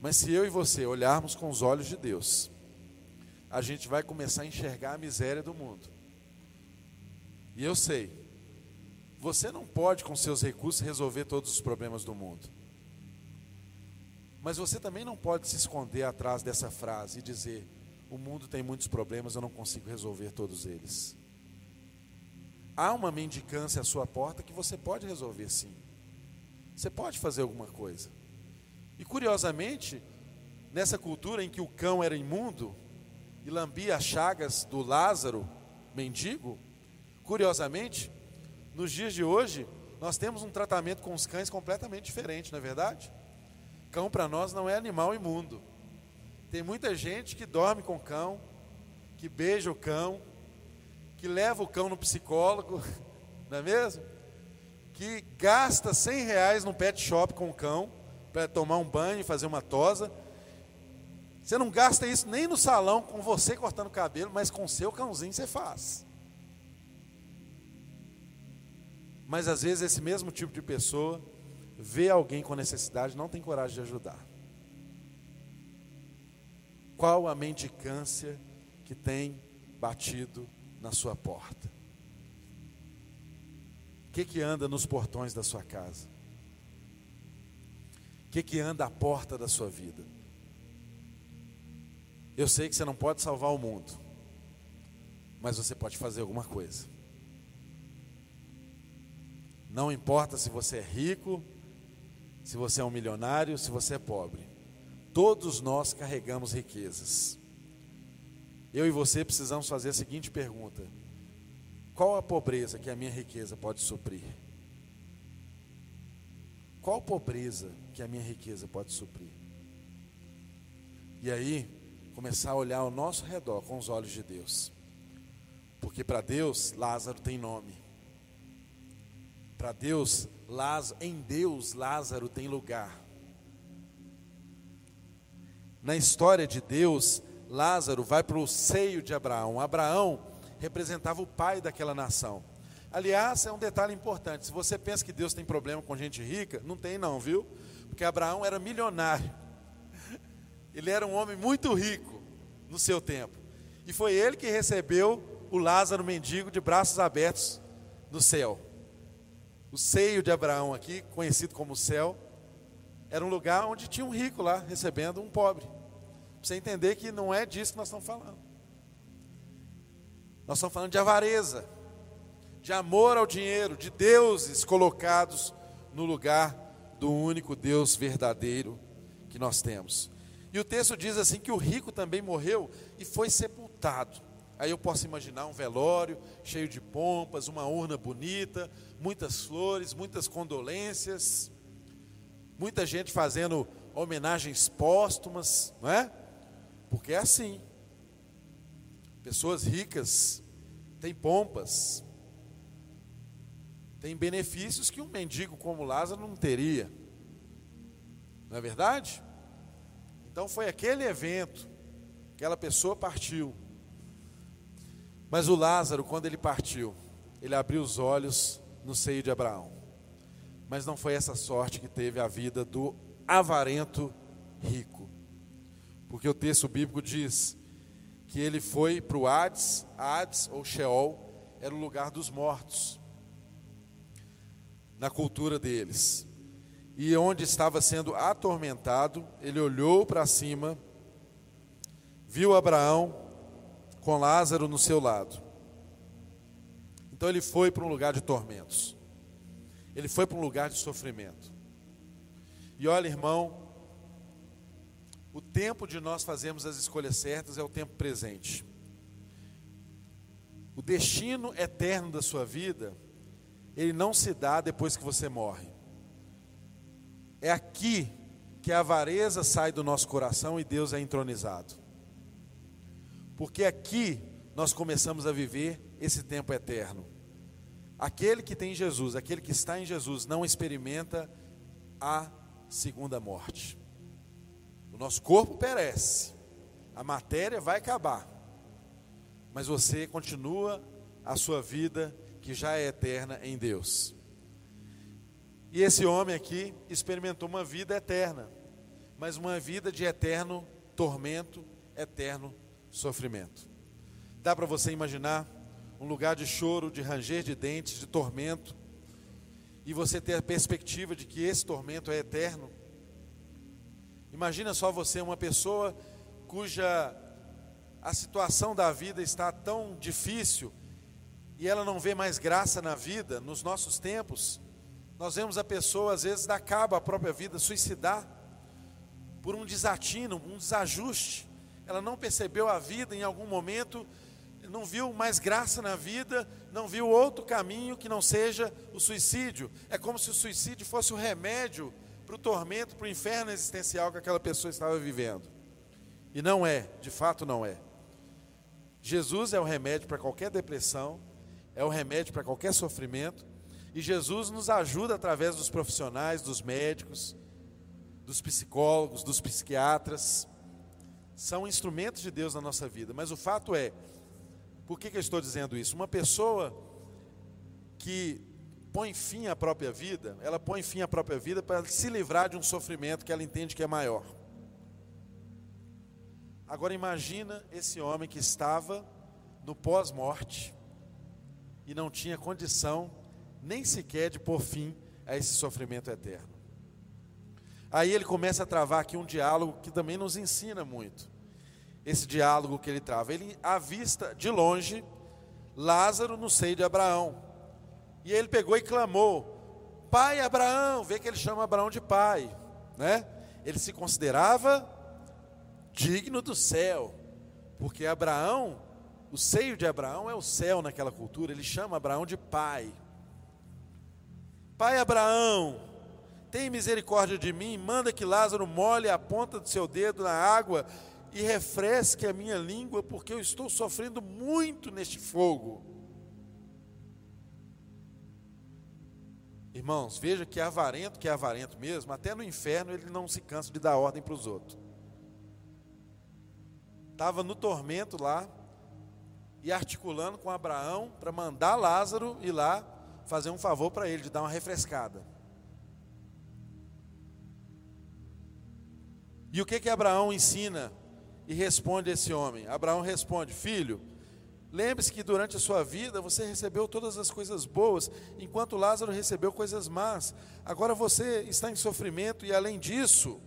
Mas se eu e você olharmos com os olhos de Deus, a gente vai começar a enxergar a miséria do mundo. E eu sei, você não pode, com seus recursos, resolver todos os problemas do mundo. Mas você também não pode se esconder atrás dessa frase e dizer: o mundo tem muitos problemas, eu não consigo resolver todos eles. Há uma mendicância à sua porta que você pode resolver sim. Você pode fazer alguma coisa. E curiosamente, nessa cultura em que o cão era imundo e lambia as chagas do Lázaro, mendigo, curiosamente, nos dias de hoje, nós temos um tratamento com os cães completamente diferente, não é verdade? Cão para nós não é animal imundo. Tem muita gente que dorme com cão, que beija o cão, que leva o cão no psicólogo, não é mesmo? Que gasta 100 reais no pet shop com o cão, para tomar um banho fazer uma tosa. Você não gasta isso nem no salão com você cortando cabelo, mas com o seu cãozinho você faz. Mas às vezes esse mesmo tipo de pessoa vê alguém com necessidade, não tem coragem de ajudar. Qual a mendicância que tem batido na sua porta? O que, que anda nos portões da sua casa? Que, que anda à porta da sua vida? Eu sei que você não pode salvar o mundo, mas você pode fazer alguma coisa. Não importa se você é rico, se você é um milionário, se você é pobre. Todos nós carregamos riquezas. Eu e você precisamos fazer a seguinte pergunta: Qual a pobreza que a minha riqueza pode suprir? Qual pobreza que a minha riqueza pode suprir? E aí, começar a olhar ao nosso redor com os olhos de Deus. Porque para Deus, Lázaro tem nome. Para Deus, Lázaro, em Deus, Lázaro tem lugar. Na história de Deus, Lázaro vai para o seio de Abraão. Abraão representava o pai daquela nação. Aliás, é um detalhe importante. Se você pensa que Deus tem problema com gente rica, não tem não, viu? Porque Abraão era milionário. Ele era um homem muito rico no seu tempo. E foi ele que recebeu o Lázaro mendigo de braços abertos no céu o seio de Abraão aqui, conhecido como céu, era um lugar onde tinha um rico lá recebendo um pobre. Pra você entender que não é disso que nós estamos falando. Nós estamos falando de avareza, de amor ao dinheiro, de deuses colocados no lugar do único Deus verdadeiro que nós temos. E o texto diz assim que o rico também morreu e foi sepultado. Aí eu posso imaginar um velório cheio de pompas, uma urna bonita, muitas flores, muitas condolências, muita gente fazendo homenagens póstumas, não é? Porque é assim. Pessoas ricas têm pompas, têm benefícios que um mendigo como Lázaro não teria. Não é verdade? Então foi aquele evento, aquela pessoa partiu. Mas o Lázaro, quando ele partiu, ele abriu os olhos no seio de Abraão. Mas não foi essa sorte que teve a vida do avarento rico. Porque o texto bíblico diz que ele foi para o Hades, Hades ou Sheol, era o lugar dos mortos, na cultura deles. E onde estava sendo atormentado, ele olhou para cima, viu Abraão com Lázaro no seu lado. Então ele foi para um lugar de tormentos. Ele foi para um lugar de sofrimento. E olha, irmão, o tempo de nós fazermos as escolhas certas é o tempo presente. O destino eterno da sua vida, ele não se dá depois que você morre. É aqui que a avareza sai do nosso coração e Deus é entronizado. Porque aqui nós começamos a viver esse tempo eterno. Aquele que tem Jesus, aquele que está em Jesus, não experimenta a segunda morte. O nosso corpo perece, a matéria vai acabar, mas você continua a sua vida que já é eterna em Deus. E esse homem aqui experimentou uma vida eterna, mas uma vida de eterno tormento, eterno sofrimento. Dá para você imaginar um lugar de choro, de ranger de dentes, de tormento, e você ter a perspectiva de que esse tormento é eterno? Imagina só você, uma pessoa cuja a situação da vida está tão difícil e ela não vê mais graça na vida, nos nossos tempos. Nós vemos a pessoa, às vezes, dar cabo à própria vida, suicidar, por um desatino, um desajuste. Ela não percebeu a vida em algum momento, não viu mais graça na vida, não viu outro caminho que não seja o suicídio. É como se o suicídio fosse o remédio para o tormento, para o inferno existencial que aquela pessoa estava vivendo. E não é, de fato não é. Jesus é o remédio para qualquer depressão, é o remédio para qualquer sofrimento, e Jesus nos ajuda através dos profissionais, dos médicos, dos psicólogos, dos psiquiatras. São instrumentos de Deus na nossa vida, mas o fato é, por que, que eu estou dizendo isso? Uma pessoa que põe fim à própria vida, ela põe fim à própria vida para se livrar de um sofrimento que ela entende que é maior. Agora imagina esse homem que estava no pós-morte e não tinha condição nem sequer de pôr fim a esse sofrimento eterno. Aí ele começa a travar aqui um diálogo que também nos ensina muito. Esse diálogo que ele trava, ele avista de longe Lázaro no seio de Abraão. E ele pegou e clamou: Pai Abraão, vê que ele chama Abraão de pai, né? Ele se considerava digno do céu, porque Abraão, o seio de Abraão é o céu naquela cultura, ele chama Abraão de pai. Pai Abraão, tem misericórdia de mim, manda que Lázaro molhe a ponta do seu dedo na água e refresque a minha língua, porque eu estou sofrendo muito neste fogo. Irmãos, veja que é avarento, que é avarento mesmo, até no inferno ele não se cansa de dar ordem para os outros estava no tormento lá e articulando com Abraão para mandar Lázaro ir lá fazer um favor para ele, de dar uma refrescada. E o que que Abraão ensina e responde esse homem? Abraão responde: Filho, lembre-se que durante a sua vida você recebeu todas as coisas boas, enquanto Lázaro recebeu coisas más. Agora você está em sofrimento e além disso,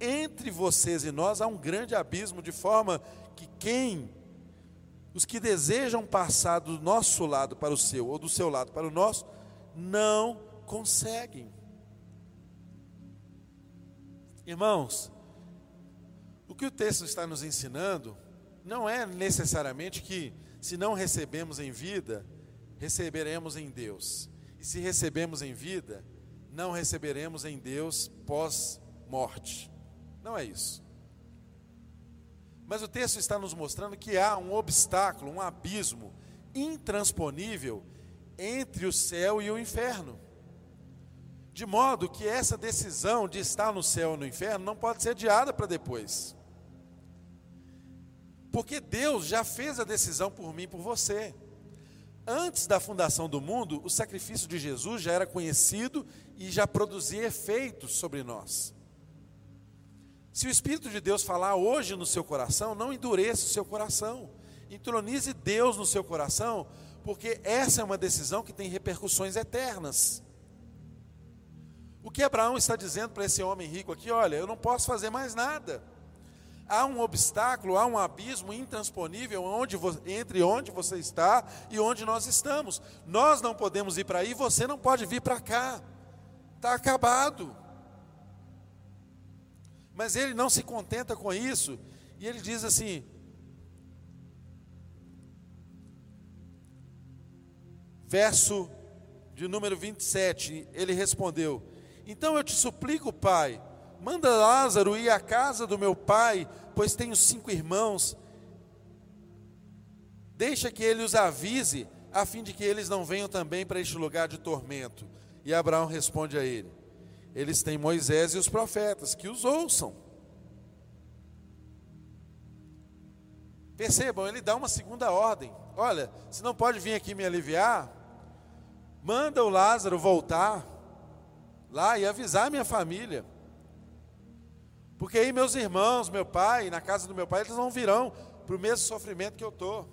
entre vocês e nós há um grande abismo, de forma que quem, os que desejam passar do nosso lado para o seu, ou do seu lado para o nosso, não conseguem. Irmãos, o que o texto está nos ensinando não é necessariamente que, se não recebemos em vida, receberemos em Deus. E se recebemos em vida, não receberemos em Deus pós-morte. Não é isso. Mas o texto está nos mostrando que há um obstáculo, um abismo intransponível entre o céu e o inferno. De modo que essa decisão de estar no céu ou no inferno não pode ser adiada para depois. Porque Deus já fez a decisão por mim e por você. Antes da fundação do mundo, o sacrifício de Jesus já era conhecido e já produzia efeitos sobre nós. Se o Espírito de Deus falar hoje no seu coração, não endureça o seu coração. Entronize Deus no seu coração, porque essa é uma decisão que tem repercussões eternas. O que Abraão está dizendo para esse homem rico aqui? Olha, eu não posso fazer mais nada. Há um obstáculo, há um abismo intransponível onde, entre onde você está e onde nós estamos. Nós não podemos ir para aí, você não pode vir para cá. Está acabado. Mas ele não se contenta com isso, e ele diz assim: verso de número 27, ele respondeu: Então eu te suplico, pai, manda Lázaro ir à casa do meu pai, pois tenho cinco irmãos. Deixa que ele os avise, a fim de que eles não venham também para este lugar de tormento. E Abraão responde a ele: eles têm Moisés e os profetas, que os ouçam. Percebam, ele dá uma segunda ordem. Olha, se não pode vir aqui me aliviar, manda o Lázaro voltar lá e avisar minha família. Porque aí meus irmãos, meu pai, na casa do meu pai, eles não virão para o mesmo sofrimento que eu estou.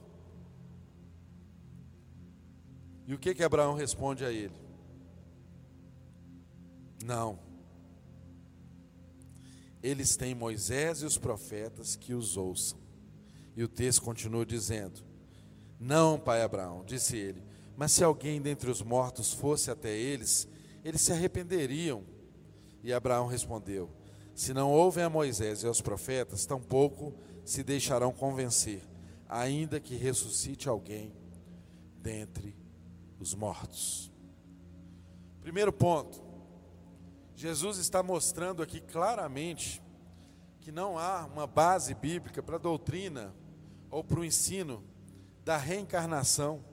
E o que que Abraão responde a ele? Não. Eles têm Moisés e os profetas que os ouçam. E o texto continua dizendo: Não, pai Abraão, disse ele, mas se alguém dentre os mortos fosse até eles, eles se arrependeriam. E Abraão respondeu: Se não ouvem a Moisés e aos profetas, tampouco se deixarão convencer, ainda que ressuscite alguém dentre os mortos. Primeiro ponto, Jesus está mostrando aqui claramente que não há uma base bíblica para a doutrina ou para o ensino da reencarnação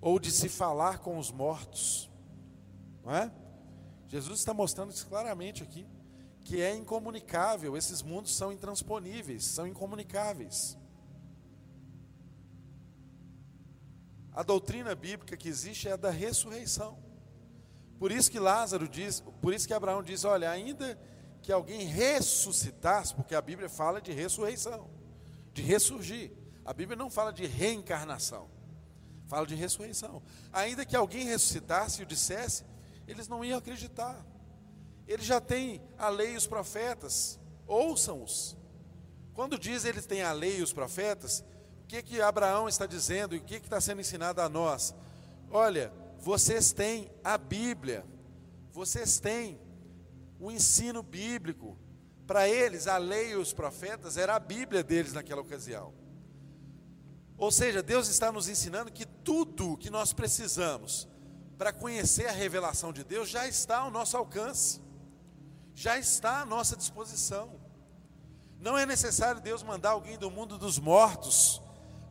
ou de se falar com os mortos, não é? Jesus está mostrando isso claramente aqui, que é incomunicável, esses mundos são intransponíveis, são incomunicáveis. A doutrina bíblica que existe é a da ressurreição. Por isso que Lázaro diz, por isso que Abraão diz, olha, ainda que alguém ressuscitasse, porque a Bíblia fala de ressurreição, de ressurgir. A Bíblia não fala de reencarnação, fala de ressurreição. Ainda que alguém ressuscitasse e o dissesse, eles não iam acreditar. Ele já tem a lei e os profetas, ouçam-os. Quando diz eles têm a lei e os profetas, o que que Abraão está dizendo e o que que está sendo ensinado a nós? Olha, vocês têm a Bíblia, vocês têm o ensino bíblico. Para eles, a lei e os profetas era a Bíblia deles naquela ocasião. Ou seja, Deus está nos ensinando que tudo que nós precisamos para conhecer a revelação de Deus já está ao nosso alcance, já está à nossa disposição. Não é necessário Deus mandar alguém do mundo dos mortos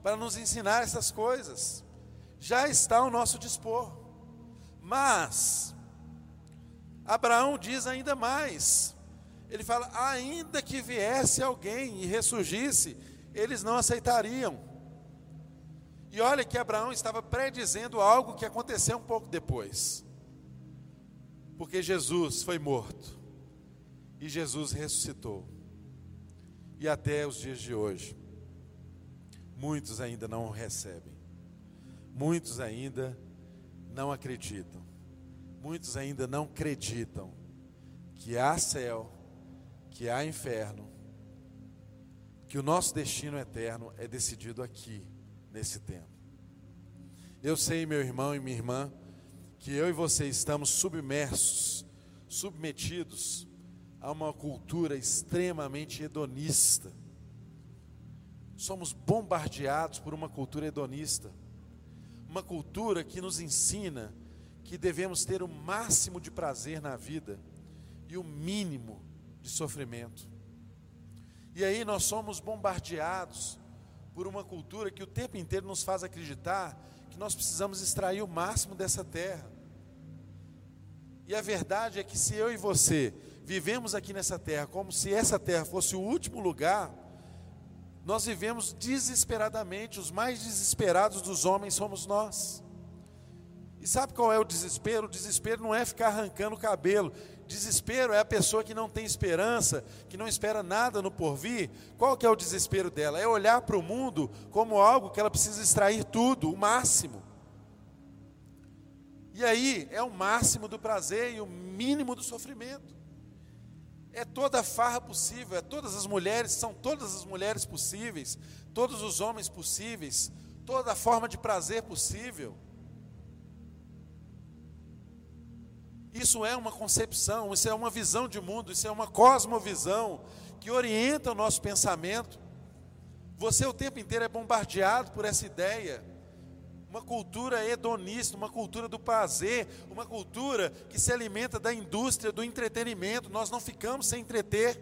para nos ensinar essas coisas, já está ao nosso dispor. Mas, Abraão diz ainda mais. Ele fala: ainda que viesse alguém e ressurgisse, eles não aceitariam. E olha que Abraão estava predizendo algo que aconteceu um pouco depois. Porque Jesus foi morto e Jesus ressuscitou. E até os dias de hoje, muitos ainda não o recebem. Muitos ainda não acreditam muitos ainda não acreditam que há céu, que há inferno, que o nosso destino eterno é decidido aqui, nesse tempo. Eu sei, meu irmão e minha irmã, que eu e você estamos submersos, submetidos a uma cultura extremamente hedonista. Somos bombardeados por uma cultura hedonista, uma cultura que nos ensina que devemos ter o máximo de prazer na vida e o mínimo de sofrimento. E aí nós somos bombardeados por uma cultura que o tempo inteiro nos faz acreditar que nós precisamos extrair o máximo dessa terra. E a verdade é que se eu e você vivemos aqui nessa terra como se essa terra fosse o último lugar, nós vivemos desesperadamente, os mais desesperados dos homens somos nós. E sabe qual é o desespero? O desespero não é ficar arrancando o cabelo. Desespero é a pessoa que não tem esperança, que não espera nada no porvir. Qual que é o desespero dela? É olhar para o mundo como algo que ela precisa extrair tudo, o máximo. E aí é o máximo do prazer e o mínimo do sofrimento. É toda a farra possível, é todas as mulheres, são todas as mulheres possíveis, todos os homens possíveis, toda a forma de prazer possível. Isso é uma concepção, isso é uma visão de mundo, isso é uma cosmovisão que orienta o nosso pensamento. Você o tempo inteiro é bombardeado por essa ideia. Uma cultura hedonista, uma cultura do prazer, uma cultura que se alimenta da indústria do entretenimento. Nós não ficamos sem entreter.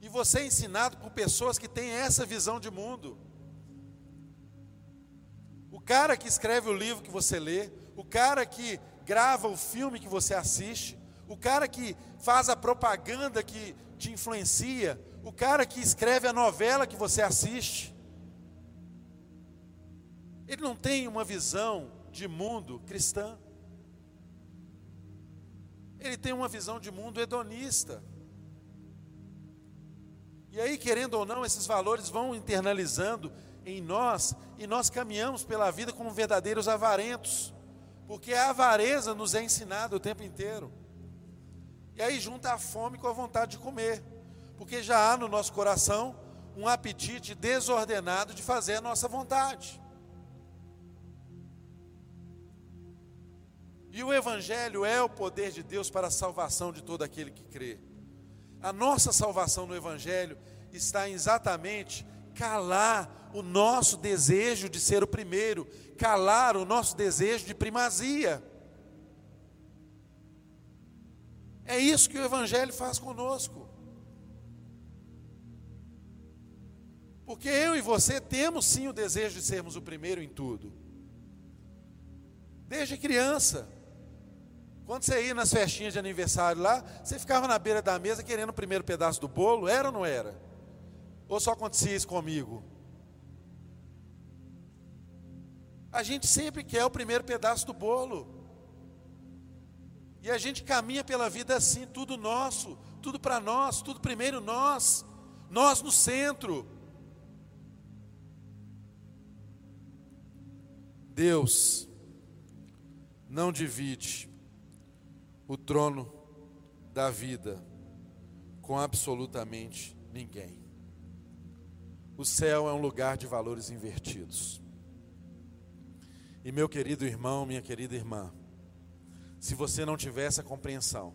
E você é ensinado por pessoas que têm essa visão de mundo. O cara que escreve o livro que você lê, o cara que grava o filme que você assiste, o cara que faz a propaganda que te influencia, o cara que escreve a novela que você assiste. Ele não tem uma visão de mundo cristã. Ele tem uma visão de mundo hedonista. E aí, querendo ou não, esses valores vão internalizando em nós e nós caminhamos pela vida como verdadeiros avarentos, porque a avareza nos é ensinada o tempo inteiro. E aí junta a fome com a vontade de comer, porque já há no nosso coração um apetite desordenado de fazer a nossa vontade. E o Evangelho é o poder de Deus para a salvação de todo aquele que crê. A nossa salvação no Evangelho está exatamente calar o nosso desejo de ser o primeiro, calar o nosso desejo de primazia. É isso que o Evangelho faz conosco. Porque eu e você temos sim o desejo de sermos o primeiro em tudo. Desde criança. Quando você ia nas festinhas de aniversário lá, você ficava na beira da mesa querendo o primeiro pedaço do bolo, era ou não era? Ou só acontecia isso comigo? A gente sempre quer o primeiro pedaço do bolo. E a gente caminha pela vida assim, tudo nosso, tudo para nós, tudo primeiro nós, nós no centro. Deus não divide o trono da vida com absolutamente ninguém. O céu é um lugar de valores invertidos. E meu querido irmão, minha querida irmã, se você não tiver essa compreensão,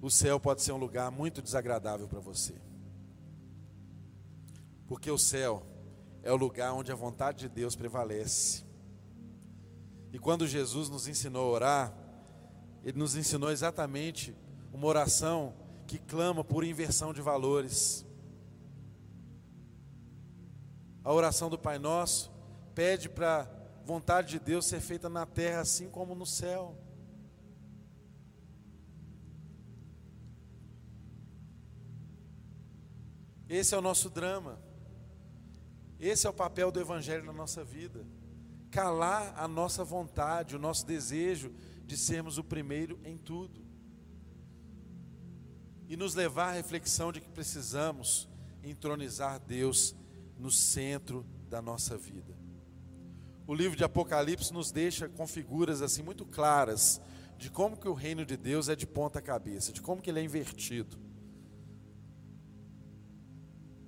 o céu pode ser um lugar muito desagradável para você. Porque o céu é o lugar onde a vontade de Deus prevalece. E quando Jesus nos ensinou a orar, ele nos ensinou exatamente uma oração que clama por inversão de valores. A oração do Pai Nosso pede para a vontade de Deus ser feita na terra assim como no céu. Esse é o nosso drama. Esse é o papel do Evangelho na nossa vida. Calar a nossa vontade, o nosso desejo de sermos o primeiro em tudo. E nos levar à reflexão de que precisamos entronizar Deus no centro da nossa vida. O livro de Apocalipse nos deixa com figuras assim muito claras de como que o reino de Deus é de ponta cabeça, de como que ele é invertido.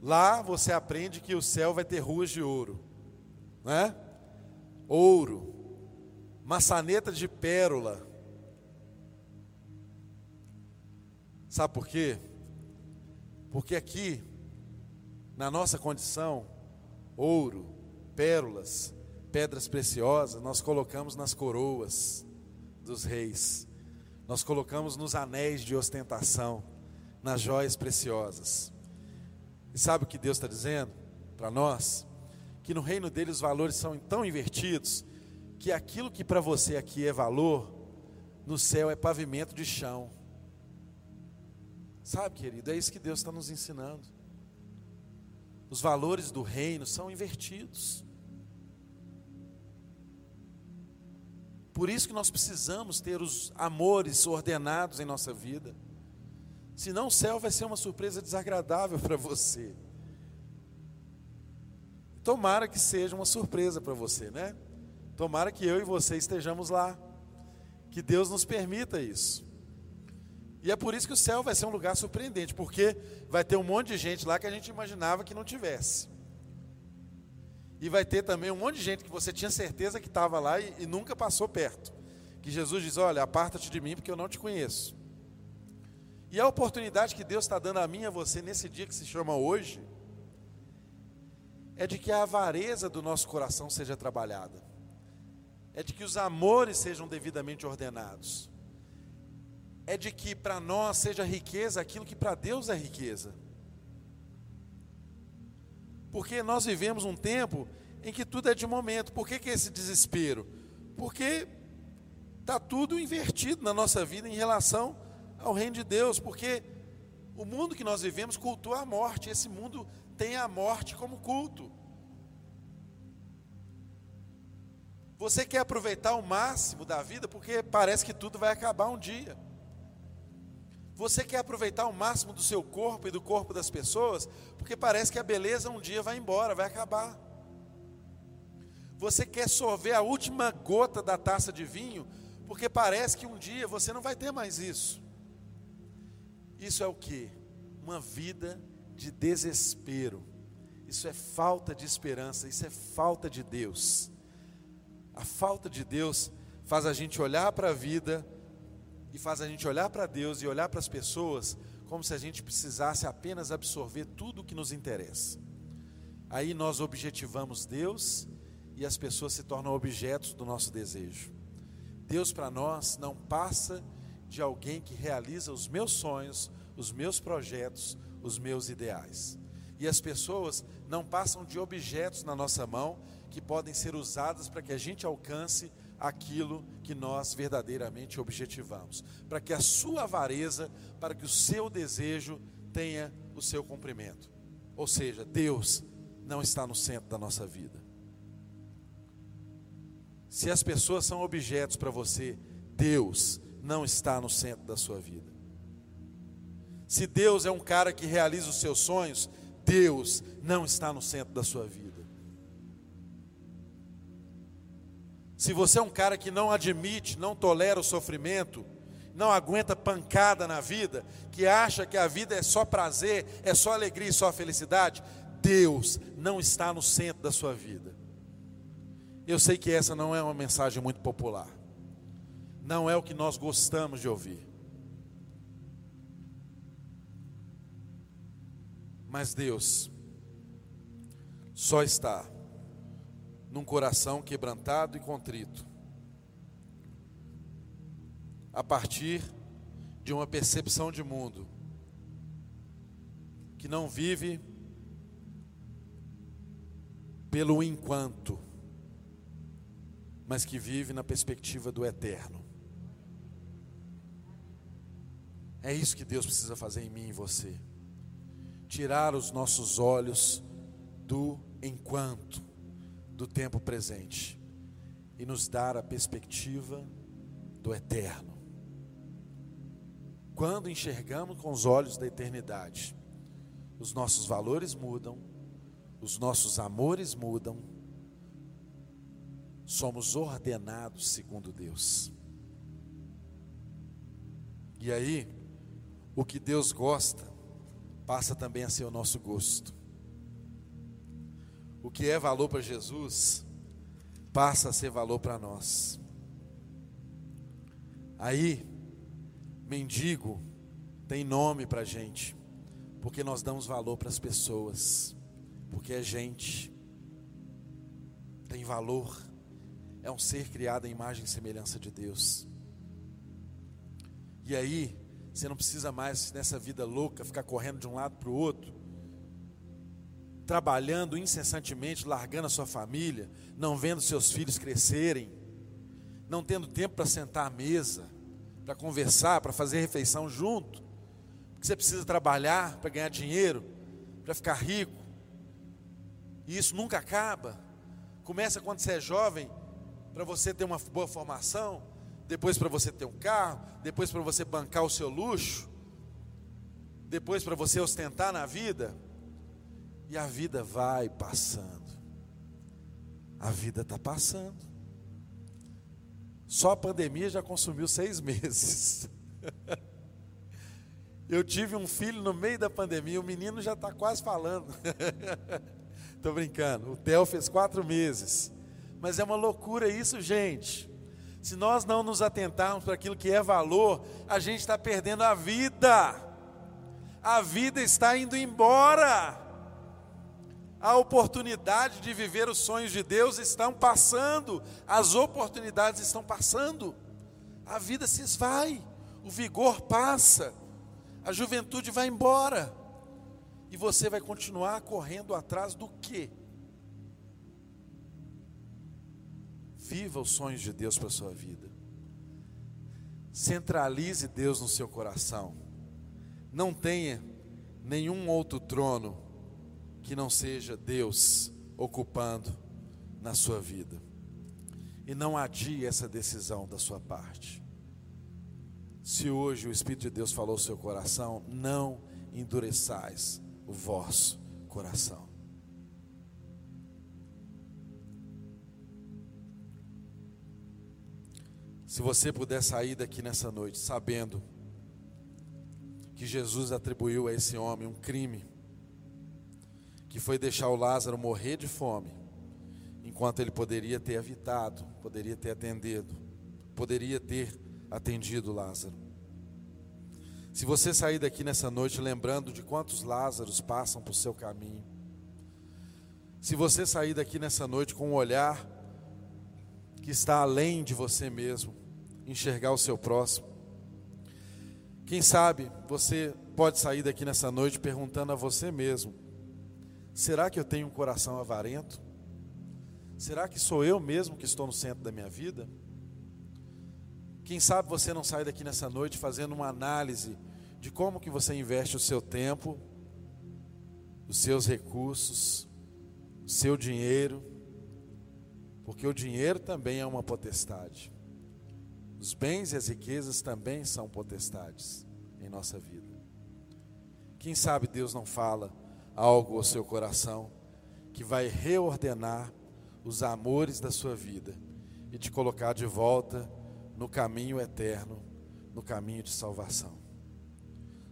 Lá você aprende que o céu vai ter ruas de ouro, né? Ouro, maçaneta de pérola. Sabe por quê? Porque aqui, na nossa condição, ouro, pérolas, pedras preciosas, nós colocamos nas coroas dos reis, nós colocamos nos anéis de ostentação, nas joias preciosas. E sabe o que Deus está dizendo para nós? Que no reino dele os valores são tão invertidos que aquilo que para você aqui é valor, no céu é pavimento de chão. Sabe, querido, é isso que Deus está nos ensinando. Os valores do reino são invertidos. Por isso que nós precisamos ter os amores ordenados em nossa vida. Senão o céu vai ser uma surpresa desagradável para você. Tomara que seja uma surpresa para você, né? Tomara que eu e você estejamos lá. Que Deus nos permita isso. E é por isso que o céu vai ser um lugar surpreendente, porque vai ter um monte de gente lá que a gente imaginava que não tivesse. E vai ter também um monte de gente que você tinha certeza que estava lá e, e, nunca passou perto. Que Jesus diz: Olha, aparta-te de mim porque eu não te conheço. E a oportunidade que Deus está dando a mim e a você nesse dia que se chama hoje, é de que a avareza do nosso coração seja trabalhada é de que os amores sejam devidamente ordenados, é de que para nós seja riqueza aquilo que para Deus é riqueza. Porque nós vivemos um tempo em que tudo é de momento. Por que, que esse desespero? Porque está tudo invertido na nossa vida em relação ao reino de Deus, porque o mundo que nós vivemos cultua a morte, esse mundo tem a morte como culto. Você quer aproveitar o máximo da vida porque parece que tudo vai acabar um dia. Você quer aproveitar o máximo do seu corpo e do corpo das pessoas porque parece que a beleza um dia vai embora, vai acabar. Você quer sorver a última gota da taça de vinho porque parece que um dia você não vai ter mais isso. Isso é o que? Uma vida de desespero. Isso é falta de esperança, isso é falta de Deus. A falta de Deus faz a gente olhar para a vida e faz a gente olhar para Deus e olhar para as pessoas como se a gente precisasse apenas absorver tudo o que nos interessa. Aí nós objetivamos Deus e as pessoas se tornam objetos do nosso desejo. Deus para nós não passa de alguém que realiza os meus sonhos, os meus projetos, os meus ideais. E as pessoas não passam de objetos na nossa mão que podem ser usadas para que a gente alcance aquilo que nós verdadeiramente objetivamos, para que a sua avareza, para que o seu desejo tenha o seu cumprimento. Ou seja, Deus não está no centro da nossa vida. Se as pessoas são objetos para você, Deus não está no centro da sua vida. Se Deus é um cara que realiza os seus sonhos, Deus não está no centro da sua vida. Se você é um cara que não admite, não tolera o sofrimento, não aguenta pancada na vida, que acha que a vida é só prazer, é só alegria e só felicidade, Deus não está no centro da sua vida. Eu sei que essa não é uma mensagem muito popular não é o que nós gostamos de ouvir. Mas Deus só está num coração quebrantado e contrito, a partir de uma percepção de mundo que não vive pelo enquanto, mas que vive na perspectiva do eterno. É isso que Deus precisa fazer em mim e você. Tirar os nossos olhos do enquanto, do tempo presente, e nos dar a perspectiva do eterno. Quando enxergamos com os olhos da eternidade, os nossos valores mudam, os nossos amores mudam, somos ordenados segundo Deus. E aí, o que Deus gosta passa também a ser o nosso gosto. O que é valor para Jesus passa a ser valor para nós. Aí, mendigo tem nome para gente, porque nós damos valor para as pessoas, porque é gente, tem valor, é um ser criado à imagem e semelhança de Deus. E aí, você não precisa mais, nessa vida louca, ficar correndo de um lado para o outro, trabalhando incessantemente, largando a sua família, não vendo seus filhos crescerem, não tendo tempo para sentar à mesa, para conversar, para fazer refeição junto, porque você precisa trabalhar para ganhar dinheiro, para ficar rico, e isso nunca acaba. Começa quando você é jovem, para você ter uma boa formação, depois para você ter um carro, depois para você bancar o seu luxo, depois para você ostentar na vida, e a vida vai passando. A vida está passando. Só a pandemia já consumiu seis meses. Eu tive um filho no meio da pandemia, o menino já está quase falando. Estou brincando. O Theo fez quatro meses. Mas é uma loucura isso, gente. Se nós não nos atentarmos para aquilo que é valor, a gente está perdendo a vida. A vida está indo embora. A oportunidade de viver os sonhos de Deus estão passando. As oportunidades estão passando. A vida se esvai. O vigor passa. A juventude vai embora. E você vai continuar correndo atrás do quê? Viva os sonhos de Deus para a sua vida. Centralize Deus no seu coração. Não tenha nenhum outro trono que não seja Deus ocupando na sua vida. E não adie essa decisão da sua parte. Se hoje o Espírito de Deus falou ao seu coração, não endureçais o vosso coração. Se você puder sair daqui nessa noite sabendo que Jesus atribuiu a esse homem um crime, que foi deixar o Lázaro morrer de fome, enquanto ele poderia ter evitado, poderia ter atendido, poderia ter atendido Lázaro. Se você sair daqui nessa noite lembrando de quantos Lázaros passam por seu caminho, se você sair daqui nessa noite com um olhar que está além de você mesmo, enxergar o seu próximo. Quem sabe você pode sair daqui nessa noite perguntando a você mesmo: será que eu tenho um coração avarento? Será que sou eu mesmo que estou no centro da minha vida? Quem sabe você não sai daqui nessa noite fazendo uma análise de como que você investe o seu tempo, os seus recursos, o seu dinheiro, porque o dinheiro também é uma potestade. Os bens e as riquezas também são potestades em nossa vida. Quem sabe Deus não fala algo ao seu coração que vai reordenar os amores da sua vida e te colocar de volta no caminho eterno, no caminho de salvação.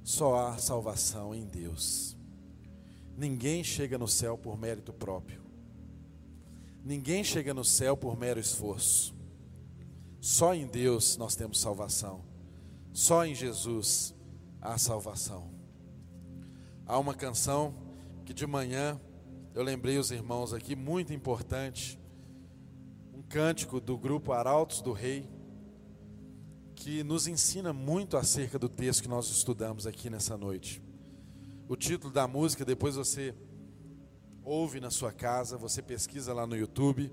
Só há salvação em Deus. Ninguém chega no céu por mérito próprio. Ninguém chega no céu por mero esforço. Só em Deus nós temos salvação. Só em Jesus há salvação. Há uma canção que de manhã eu lembrei os irmãos aqui, muito importante. Um cântico do grupo Arautos do Rei, que nos ensina muito acerca do texto que nós estudamos aqui nessa noite. O título da música, depois você ouve na sua casa, você pesquisa lá no YouTube.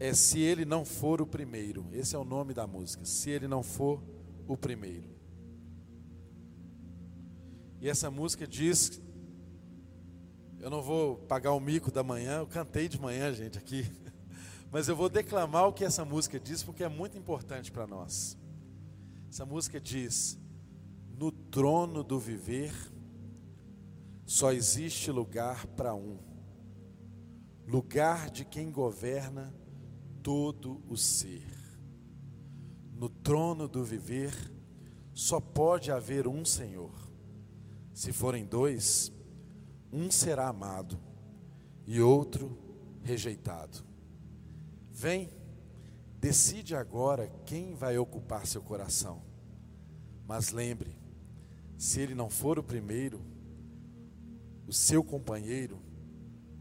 É Se Ele Não For o Primeiro. Esse é o nome da música. Se Ele Não For o Primeiro. E essa música diz. Eu não vou pagar o mico da manhã, eu cantei de manhã, gente, aqui. Mas eu vou declamar o que essa música diz, porque é muito importante para nós. Essa música diz: No trono do viver só existe lugar para um, lugar de quem governa todo o ser. No trono do viver só pode haver um Senhor. Se forem dois, um será amado e outro rejeitado. Vem, decide agora quem vai ocupar seu coração. Mas lembre, se ele não for o primeiro, o seu companheiro,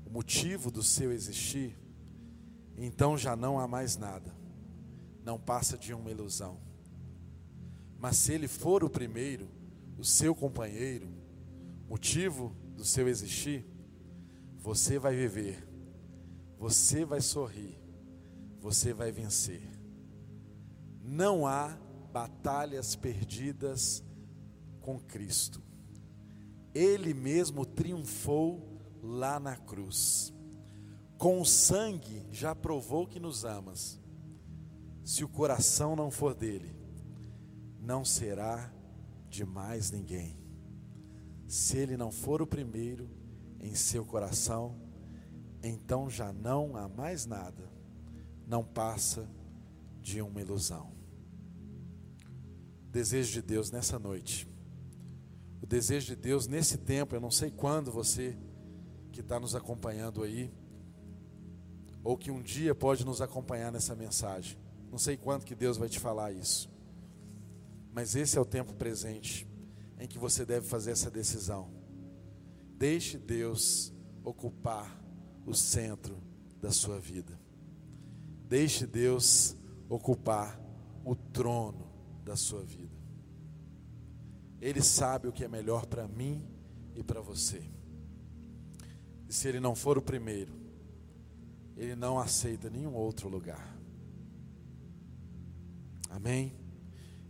o motivo do seu existir, então já não há mais nada, não passa de uma ilusão. Mas se ele for o primeiro, o seu companheiro, motivo do seu existir, você vai viver, você vai sorrir, você vai vencer. Não há batalhas perdidas com Cristo. Ele mesmo triunfou lá na cruz. Com o sangue já provou que nos amas. Se o coração não for dele, não será de mais ninguém. Se ele não for o primeiro em seu coração, então já não há mais nada, não passa de uma ilusão. Desejo de Deus nessa noite o desejo de Deus nesse tempo, eu não sei quando você que está nos acompanhando aí, ou que um dia pode nos acompanhar nessa mensagem. Não sei quando que Deus vai te falar isso. Mas esse é o tempo presente em que você deve fazer essa decisão. Deixe Deus ocupar o centro da sua vida. Deixe Deus ocupar o trono da sua vida. Ele sabe o que é melhor para mim e para você. E se ele não for o primeiro, ele não aceita nenhum outro lugar. Amém?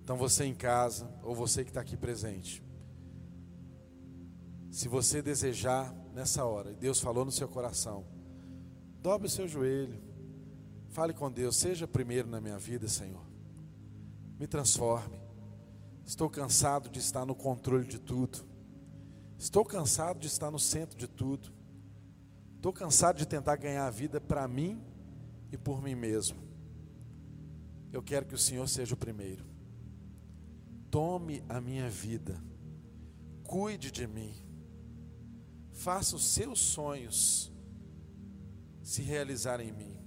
Então você em casa, ou você que está aqui presente, se você desejar nessa hora, e Deus falou no seu coração, dobre o seu joelho, fale com Deus, seja primeiro na minha vida, Senhor, me transforme. Estou cansado de estar no controle de tudo, estou cansado de estar no centro de tudo, estou cansado de tentar ganhar a vida para mim e por mim mesmo. Eu quero que o Senhor seja o primeiro. Tome a minha vida, cuide de mim, faça os seus sonhos se realizarem em mim,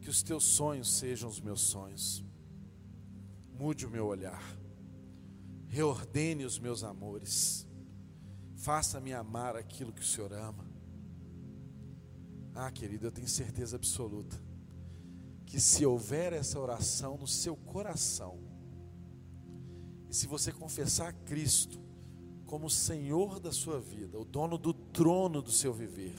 que os teus sonhos sejam os meus sonhos, mude o meu olhar, reordene os meus amores, faça-me amar aquilo que o Senhor ama. Ah, querido, eu tenho certeza absoluta que se houver essa oração no seu coração, se você confessar Cristo como Senhor da sua vida, o dono do trono do seu viver,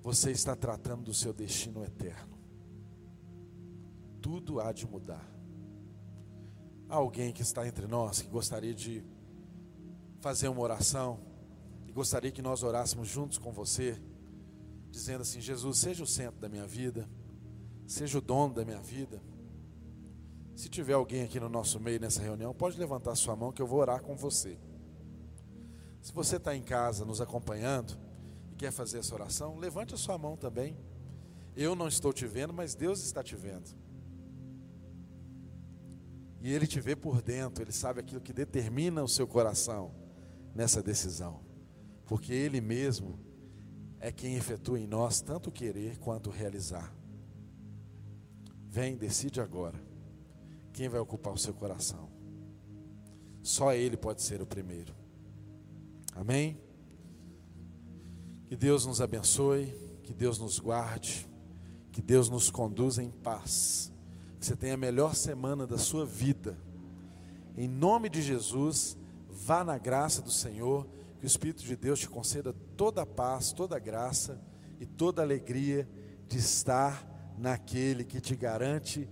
você está tratando do seu destino eterno. Tudo há de mudar. Há alguém que está entre nós que gostaria de fazer uma oração e gostaria que nós orássemos juntos com você, dizendo assim: Jesus, seja o centro da minha vida, seja o dono da minha vida. Se tiver alguém aqui no nosso meio nessa reunião, pode levantar sua mão que eu vou orar com você. Se você está em casa nos acompanhando e quer fazer essa oração, levante a sua mão também. Eu não estou te vendo, mas Deus está te vendo. E Ele te vê por dentro, Ele sabe aquilo que determina o seu coração nessa decisão. Porque Ele mesmo é quem efetua em nós tanto querer quanto realizar. Vem, decide agora. Quem vai ocupar o seu coração? Só Ele pode ser o primeiro. Amém? Que Deus nos abençoe, que Deus nos guarde, que Deus nos conduza em paz. Que você tenha a melhor semana da sua vida. Em nome de Jesus, vá na graça do Senhor, que o Espírito de Deus te conceda toda a paz, toda a graça e toda a alegria de estar naquele que te garante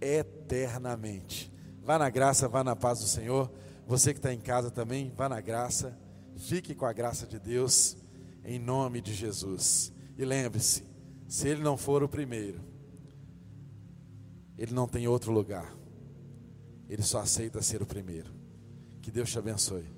eternamente. Vá na graça, vá na paz do Senhor. Você que está em casa também, vá na graça. Fique com a graça de Deus, em nome de Jesus. E lembre-se: se Ele não for o primeiro, Ele não tem outro lugar. Ele só aceita ser o primeiro. Que Deus te abençoe.